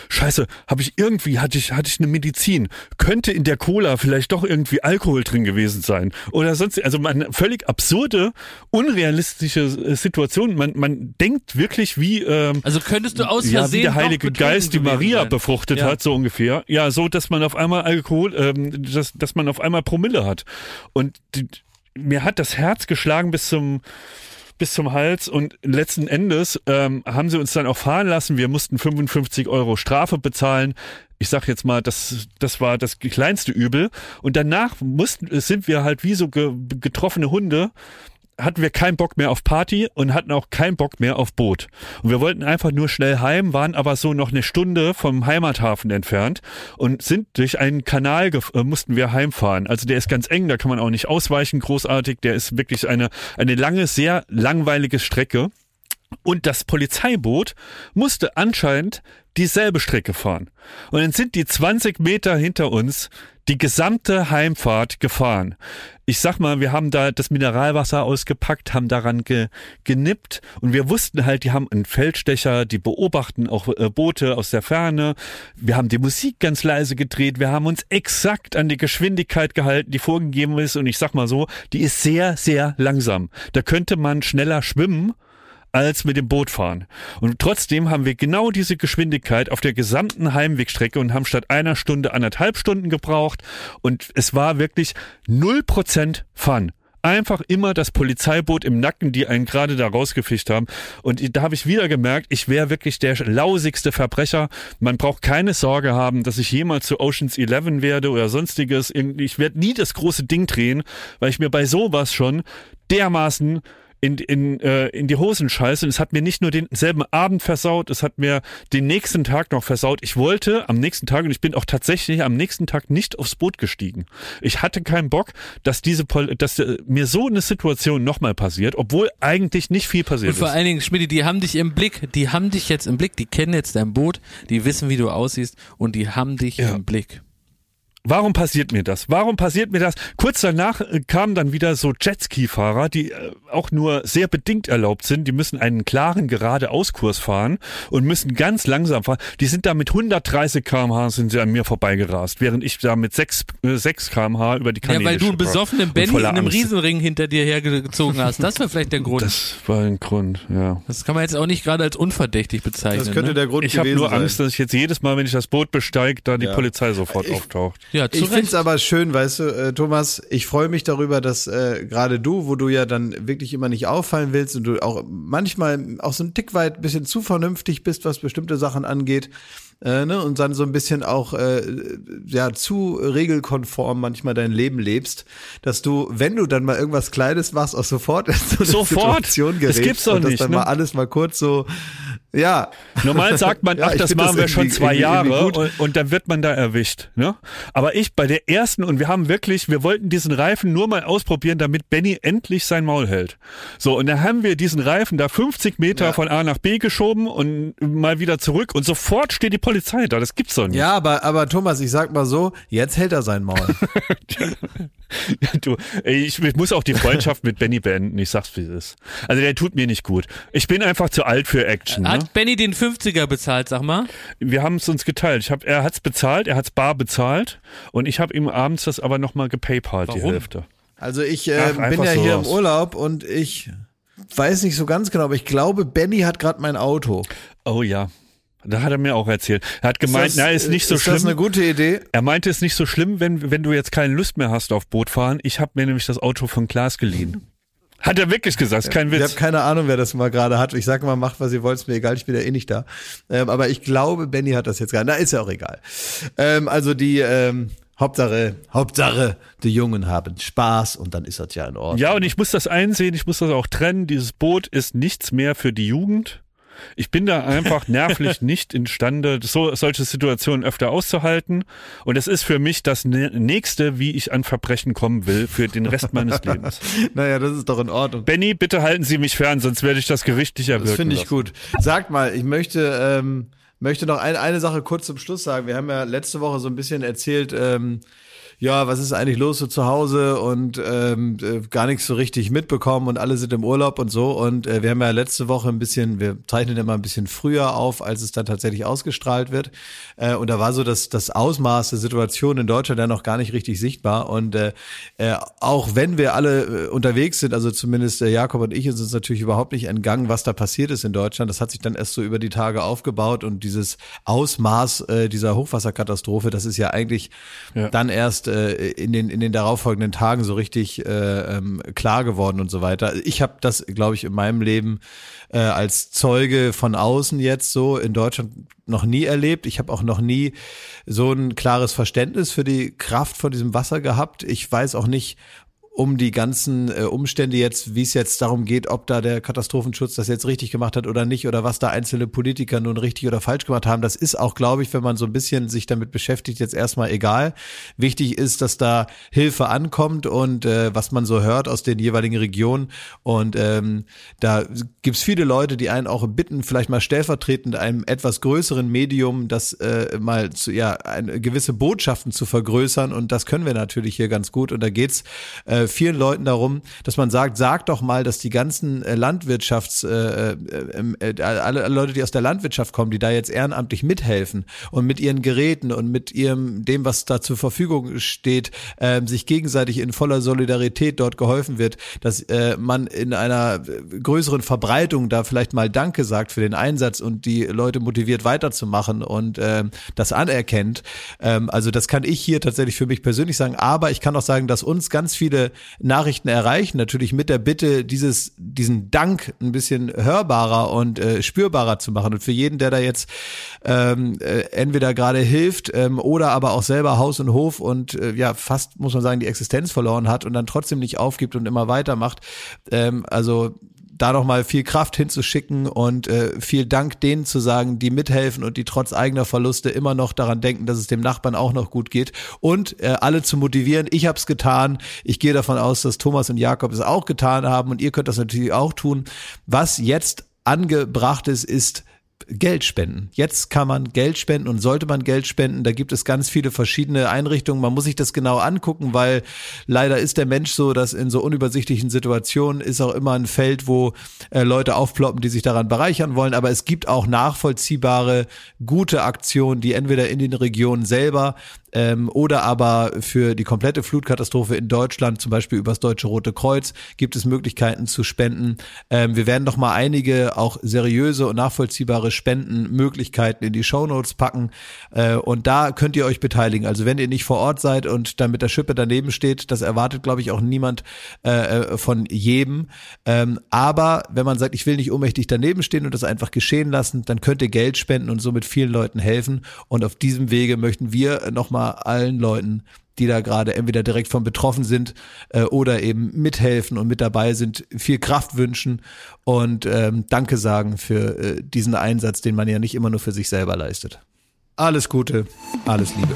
scheiße, habe ich irgendwie, hatte ich, hatte ich eine Medizin, könnte in der Cola vielleicht doch irgendwie Alkohol drin gewesen sein oder sonst, also man völlig absurde, unrealistische äh, Situation, man, man denkt wirklich wie, ähm, Also könntest du aus ja, Versehen wie der Heilige Geist die Maria sein. befruchtet Ja. hat, so ungefähr. Ja, so, dass man auf einmal Alkohol, ähm, dass, dass man auf einmal Promille hat. Und die, mir hat das Herz geschlagen bis zum bis zum Hals und letzten Endes ähm, haben sie uns dann auch fahren lassen. Wir mussten 55 Euro Strafe bezahlen. Ich sag jetzt mal, das, das war das kleinste Übel. Und danach mussten, sind wir halt wie so ge, getroffene Hunde hatten wir keinen Bock mehr auf Party und hatten auch keinen Bock mehr auf Boot. Und wir wollten einfach nur schnell heim, waren aber so noch eine Stunde vom Heimathafen entfernt und sind durch einen Kanal, äh, mussten wir heimfahren. Also der ist ganz eng, da kann man auch nicht ausweichen, großartig. Der ist wirklich eine, eine lange, sehr langweilige Strecke. Und das Polizeiboot musste anscheinend dieselbe Strecke fahren. Und dann sind die 20 Meter hinter uns die gesamte Heimfahrt gefahren. Ich sag mal, wir haben da das Mineralwasser ausgepackt, haben daran ge, genippt und wir wussten halt, die haben einen Feldstecher, die beobachten auch äh, Boote aus der Ferne. Wir haben die Musik ganz leise gedreht, wir haben uns exakt an die Geschwindigkeit gehalten, die vorgegeben ist und ich sag mal so, die ist sehr, sehr langsam. Da könnte man schneller schwimmen als mit dem Boot fahren. Und trotzdem haben wir genau diese Geschwindigkeit auf der gesamten Heimwegstrecke und haben statt einer Stunde anderthalb Stunden gebraucht. Und es war wirklich 0% Fun. Einfach immer das Polizeiboot im Nacken, die einen gerade da rausgefischt haben. Und da habe ich wieder gemerkt, ich wäre wirklich der lausigste Verbrecher. Man braucht keine Sorge haben, dass ich jemals zu Oceans 11 werde oder sonstiges. Ich werde nie das große Ding drehen, weil ich mir bei sowas schon dermaßen in, in, äh, in die Hosen scheiße. Und es hat mir nicht nur denselben Abend versaut, es hat mir den nächsten Tag noch versaut. Ich wollte am nächsten Tag, und ich bin auch tatsächlich am nächsten Tag nicht aufs Boot gestiegen. Ich hatte keinen Bock, dass diese Pol dass äh, mir so eine Situation nochmal passiert, obwohl eigentlich nicht viel passiert Und vor ist. allen Dingen, Schmidt, die haben dich im Blick, die haben dich jetzt im Blick, die kennen jetzt dein Boot, die wissen, wie du aussiehst und die haben dich Ja. im Blick. Warum passiert mir das? Warum passiert mir das? Kurz danach äh, kamen dann wieder so Jetski-Fahrer, die äh, auch nur sehr bedingt erlaubt sind. Die müssen einen klaren geradeauskurs fahren und müssen ganz langsam fahren. Die sind da mit 130 km/h sind sie an mir vorbeigerast, während ich da mit 6, äh, 6 km/h über die Ja, Kanäle weil du einen besoffenen Benny in einem. Riesenring hinter dir hergezogen hast. Das wäre vielleicht der Grund. Das, Das war ein Grund, ja. kann man jetzt auch nicht gerade als unverdächtig bezeichnen. Das könnte ne? der Grund Ich habe gewesen nur sein. Angst, dass ich jetzt jedes Mal, wenn ich das Boot besteige, da die Ja. Polizei sofort Ich- auftaucht. Ja, Ich finde es aber schön, weißt du, äh, Thomas, ich freue mich darüber, dass äh, gerade du, wo du ja dann wirklich immer nicht auffallen willst und du auch manchmal auch so ein Tick weit ein bisschen zu vernünftig bist, was bestimmte Sachen angeht, äh, ne, und dann so ein bisschen auch äh, ja zu regelkonform manchmal dein Leben lebst, dass du, wenn du dann mal irgendwas Kleines machst, auch sofort in so eine Sofort? Situation Das gerätst gibt's doch und dass nicht, dann ne? mal alles mal kurz so, ja. Normal sagt man, Ja, ach, das machen wir schon zwei Jahre und, und dann wird man da erwischt. Ne? Aber ich bei der ersten und wir haben wirklich, wir wollten diesen Reifen nur mal ausprobieren, damit Benny endlich sein Maul hält. So, und dann haben wir diesen Reifen da 50 Meter von A nach B geschoben und mal wieder zurück und sofort steht die Polizei da. Das gibt's doch nicht. Ja, aber, aber Thomas, ich sag mal so, jetzt hält er sein Maul. Du, ich, ich muss auch die Freundschaft mit Benny beenden. Ich sag's, wie es ist. Also der tut mir nicht gut. Ich bin einfach zu alt für Action. Ne? Hat Benny den 50er bezahlt, sag mal? wir haben es uns geteilt. Ich hab, er hat's bezahlt, er hat's bar bezahlt und ich habe ihm abends das aber nochmal gepaypalt, die Warum? Hälfte. Also ich äh, Ach, bin ja so hier im aus. Urlaub und ich weiß nicht so ganz genau, aber ich glaube, Benny hat gerade mein Auto. Oh ja. Da hat er mir auch erzählt. Er hat gemeint, das, na, ist nicht so ist schlimm. das eine gute Idee? er meinte, es ist nicht so schlimm, wenn, wenn du jetzt keine Lust mehr hast auf Bootfahren. Ich habe mir nämlich das Auto von Klaas geliehen. Hat er wirklich gesagt, kein Ich Witz. habe keine Ahnung, wer das mal gerade hat. Ich sage mal, macht, was ihr wollt, ist mir egal, ich bin ja eh nicht da. Ähm, aber ich glaube, Benny hat das jetzt gerade. Na, ist ja auch egal. Ähm, also die ähm, Hauptsache, Hauptsache, die Jungen haben Spaß und dann ist das ja in Ordnung. Ja, und ich muss das einsehen, ich muss das auch trennen. Dieses Boot ist nichts mehr für die Jugend. Ich bin da einfach nervlich nicht imstande, so, solche Situationen öfter auszuhalten. Und es ist für mich das Nä- Nächste, wie ich an Verbrechen kommen will für den Rest meines Lebens. Naja, das ist doch in Ordnung. Benny, bitte halten Sie mich fern, sonst werde ich das gerichtlich erwirken. Das finde ich lassen. gut. Sagt mal, ich möchte, ähm, möchte noch ein, eine Sache kurz zum Schluss sagen. Wir haben ja letzte Woche so ein bisschen erzählt, ähm, ja, was ist eigentlich los so zu Hause und ähm, äh, gar nichts so richtig mitbekommen und alle sind im Urlaub und so. Und äh, wir haben ja letzte Woche ein bisschen, wir zeichnen immer ein bisschen früher auf, als es dann tatsächlich ausgestrahlt wird. Äh, und da war so das, das Ausmaß der Situation in Deutschland ja noch gar nicht richtig sichtbar. Und äh, äh, auch wenn wir alle äh, unterwegs sind, also zumindest äh, Jakob und ich, ist uns natürlich überhaupt nicht entgangen, was da passiert ist in Deutschland. Das hat sich dann erst so über die Tage aufgebaut und dieses Ausmaß äh, dieser Hochwasserkatastrophe, das ist ja eigentlich Ja. dann erst äh, in den in den darauffolgenden Tagen so richtig äh, ähm, klar geworden und so weiter. Ich habe das, glaube ich, in meinem Leben äh, als Zeuge von außen jetzt so in Deutschland noch nie erlebt. Ich habe auch noch nie so ein klares Verständnis für die Kraft von diesem Wasser gehabt. Ich weiß auch nicht, um die ganzen äh, Umstände jetzt, wie es jetzt darum geht, ob da der Katastrophenschutz das jetzt richtig gemacht hat oder nicht oder was da einzelne Politiker nun richtig oder falsch gemacht haben. Das ist auch, glaube ich, wenn man so ein bisschen sich damit beschäftigt, jetzt erstmal egal. Wichtig ist, dass da Hilfe ankommt und äh, was man so hört aus den jeweiligen Regionen. Und ähm, da gibt's viele Leute, die einen auch bitten, vielleicht mal stellvertretend einem etwas größeren Medium, das äh, mal zu, ja, eine, gewisse Botschaften zu vergrößern. Und das können wir natürlich hier ganz gut. Und da geht's äh, vielen Leuten darum, dass man sagt, sagt doch mal, dass die ganzen äh, Landwirtschafts, äh, äh, äh, alle, alle Leute, die aus der Landwirtschaft kommen, die da jetzt ehrenamtlich mithelfen und mit ihren Geräten und mit ihrem, dem, was da zur Verfügung steht, äh, sich gegenseitig in voller Solidarität dort geholfen wird, dass äh, man in einer äh, größeren Verbreitung da vielleicht mal Danke sagt für den Einsatz und die Leute motiviert weiterzumachen und äh, das anerkennt. Ähm, also das kann ich hier tatsächlich für mich persönlich sagen, aber ich kann auch sagen, dass uns ganz viele Nachrichten erreichen, natürlich mit der Bitte, dieses, diesen Dank ein bisschen hörbarer und äh, spürbarer zu machen. Und für jeden, der da jetzt ähm, äh, entweder gerade hilft ähm, oder aber auch selber Haus und Hof und äh, ja fast, muss man sagen, die Existenz verloren hat und dann trotzdem nicht aufgibt und immer weitermacht. Ähm, also da nochmal viel Kraft hinzuschicken und äh, viel Dank denen zu sagen, die mithelfen und die trotz eigener Verluste immer noch daran denken, dass es dem Nachbarn auch noch gut geht und äh, alle zu motivieren. Ich habe es getan. Ich gehe davon aus, dass Thomas und Jakob es auch getan haben und ihr könnt das natürlich auch tun. Was jetzt angebracht ist, ist Geld spenden. Jetzt kann man Geld spenden und sollte man Geld spenden. Da gibt es ganz viele verschiedene Einrichtungen. Man muss sich das genau angucken, weil leider ist der Mensch so, dass in so unübersichtlichen Situationen ist auch immer ein Feld, wo äh, Leute aufploppen, die sich daran bereichern wollen. Aber es gibt auch nachvollziehbare, gute Aktionen, die entweder in den Regionen selber ähm, oder aber für die komplette Flutkatastrophe in Deutschland, zum Beispiel übers Deutsche Rote Kreuz, gibt es Möglichkeiten zu spenden. Ähm, wir werden noch mal einige auch seriöse und nachvollziehbare Spendenmöglichkeiten in die Shownotes packen äh, und da könnt ihr euch beteiligen. Also wenn ihr nicht vor Ort seid und dann mit der Schippe daneben steht, das erwartet, glaube ich, auch niemand äh, äh, von jedem. Ähm, aber wenn man sagt, ich will nicht ohnmächtig daneben stehen und das einfach geschehen lassen, dann könnt ihr Geld spenden und somit vielen Leuten helfen. Und auf diesem Wege möchten wir nochmal allen Leuten, die da gerade entweder direkt von betroffen sind äh, oder eben mithelfen und mit dabei sind, viel Kraft wünschen und ähm, Danke sagen für äh, diesen Einsatz, den man ja nicht immer nur für sich selber leistet. Alles Gute, alles Liebe.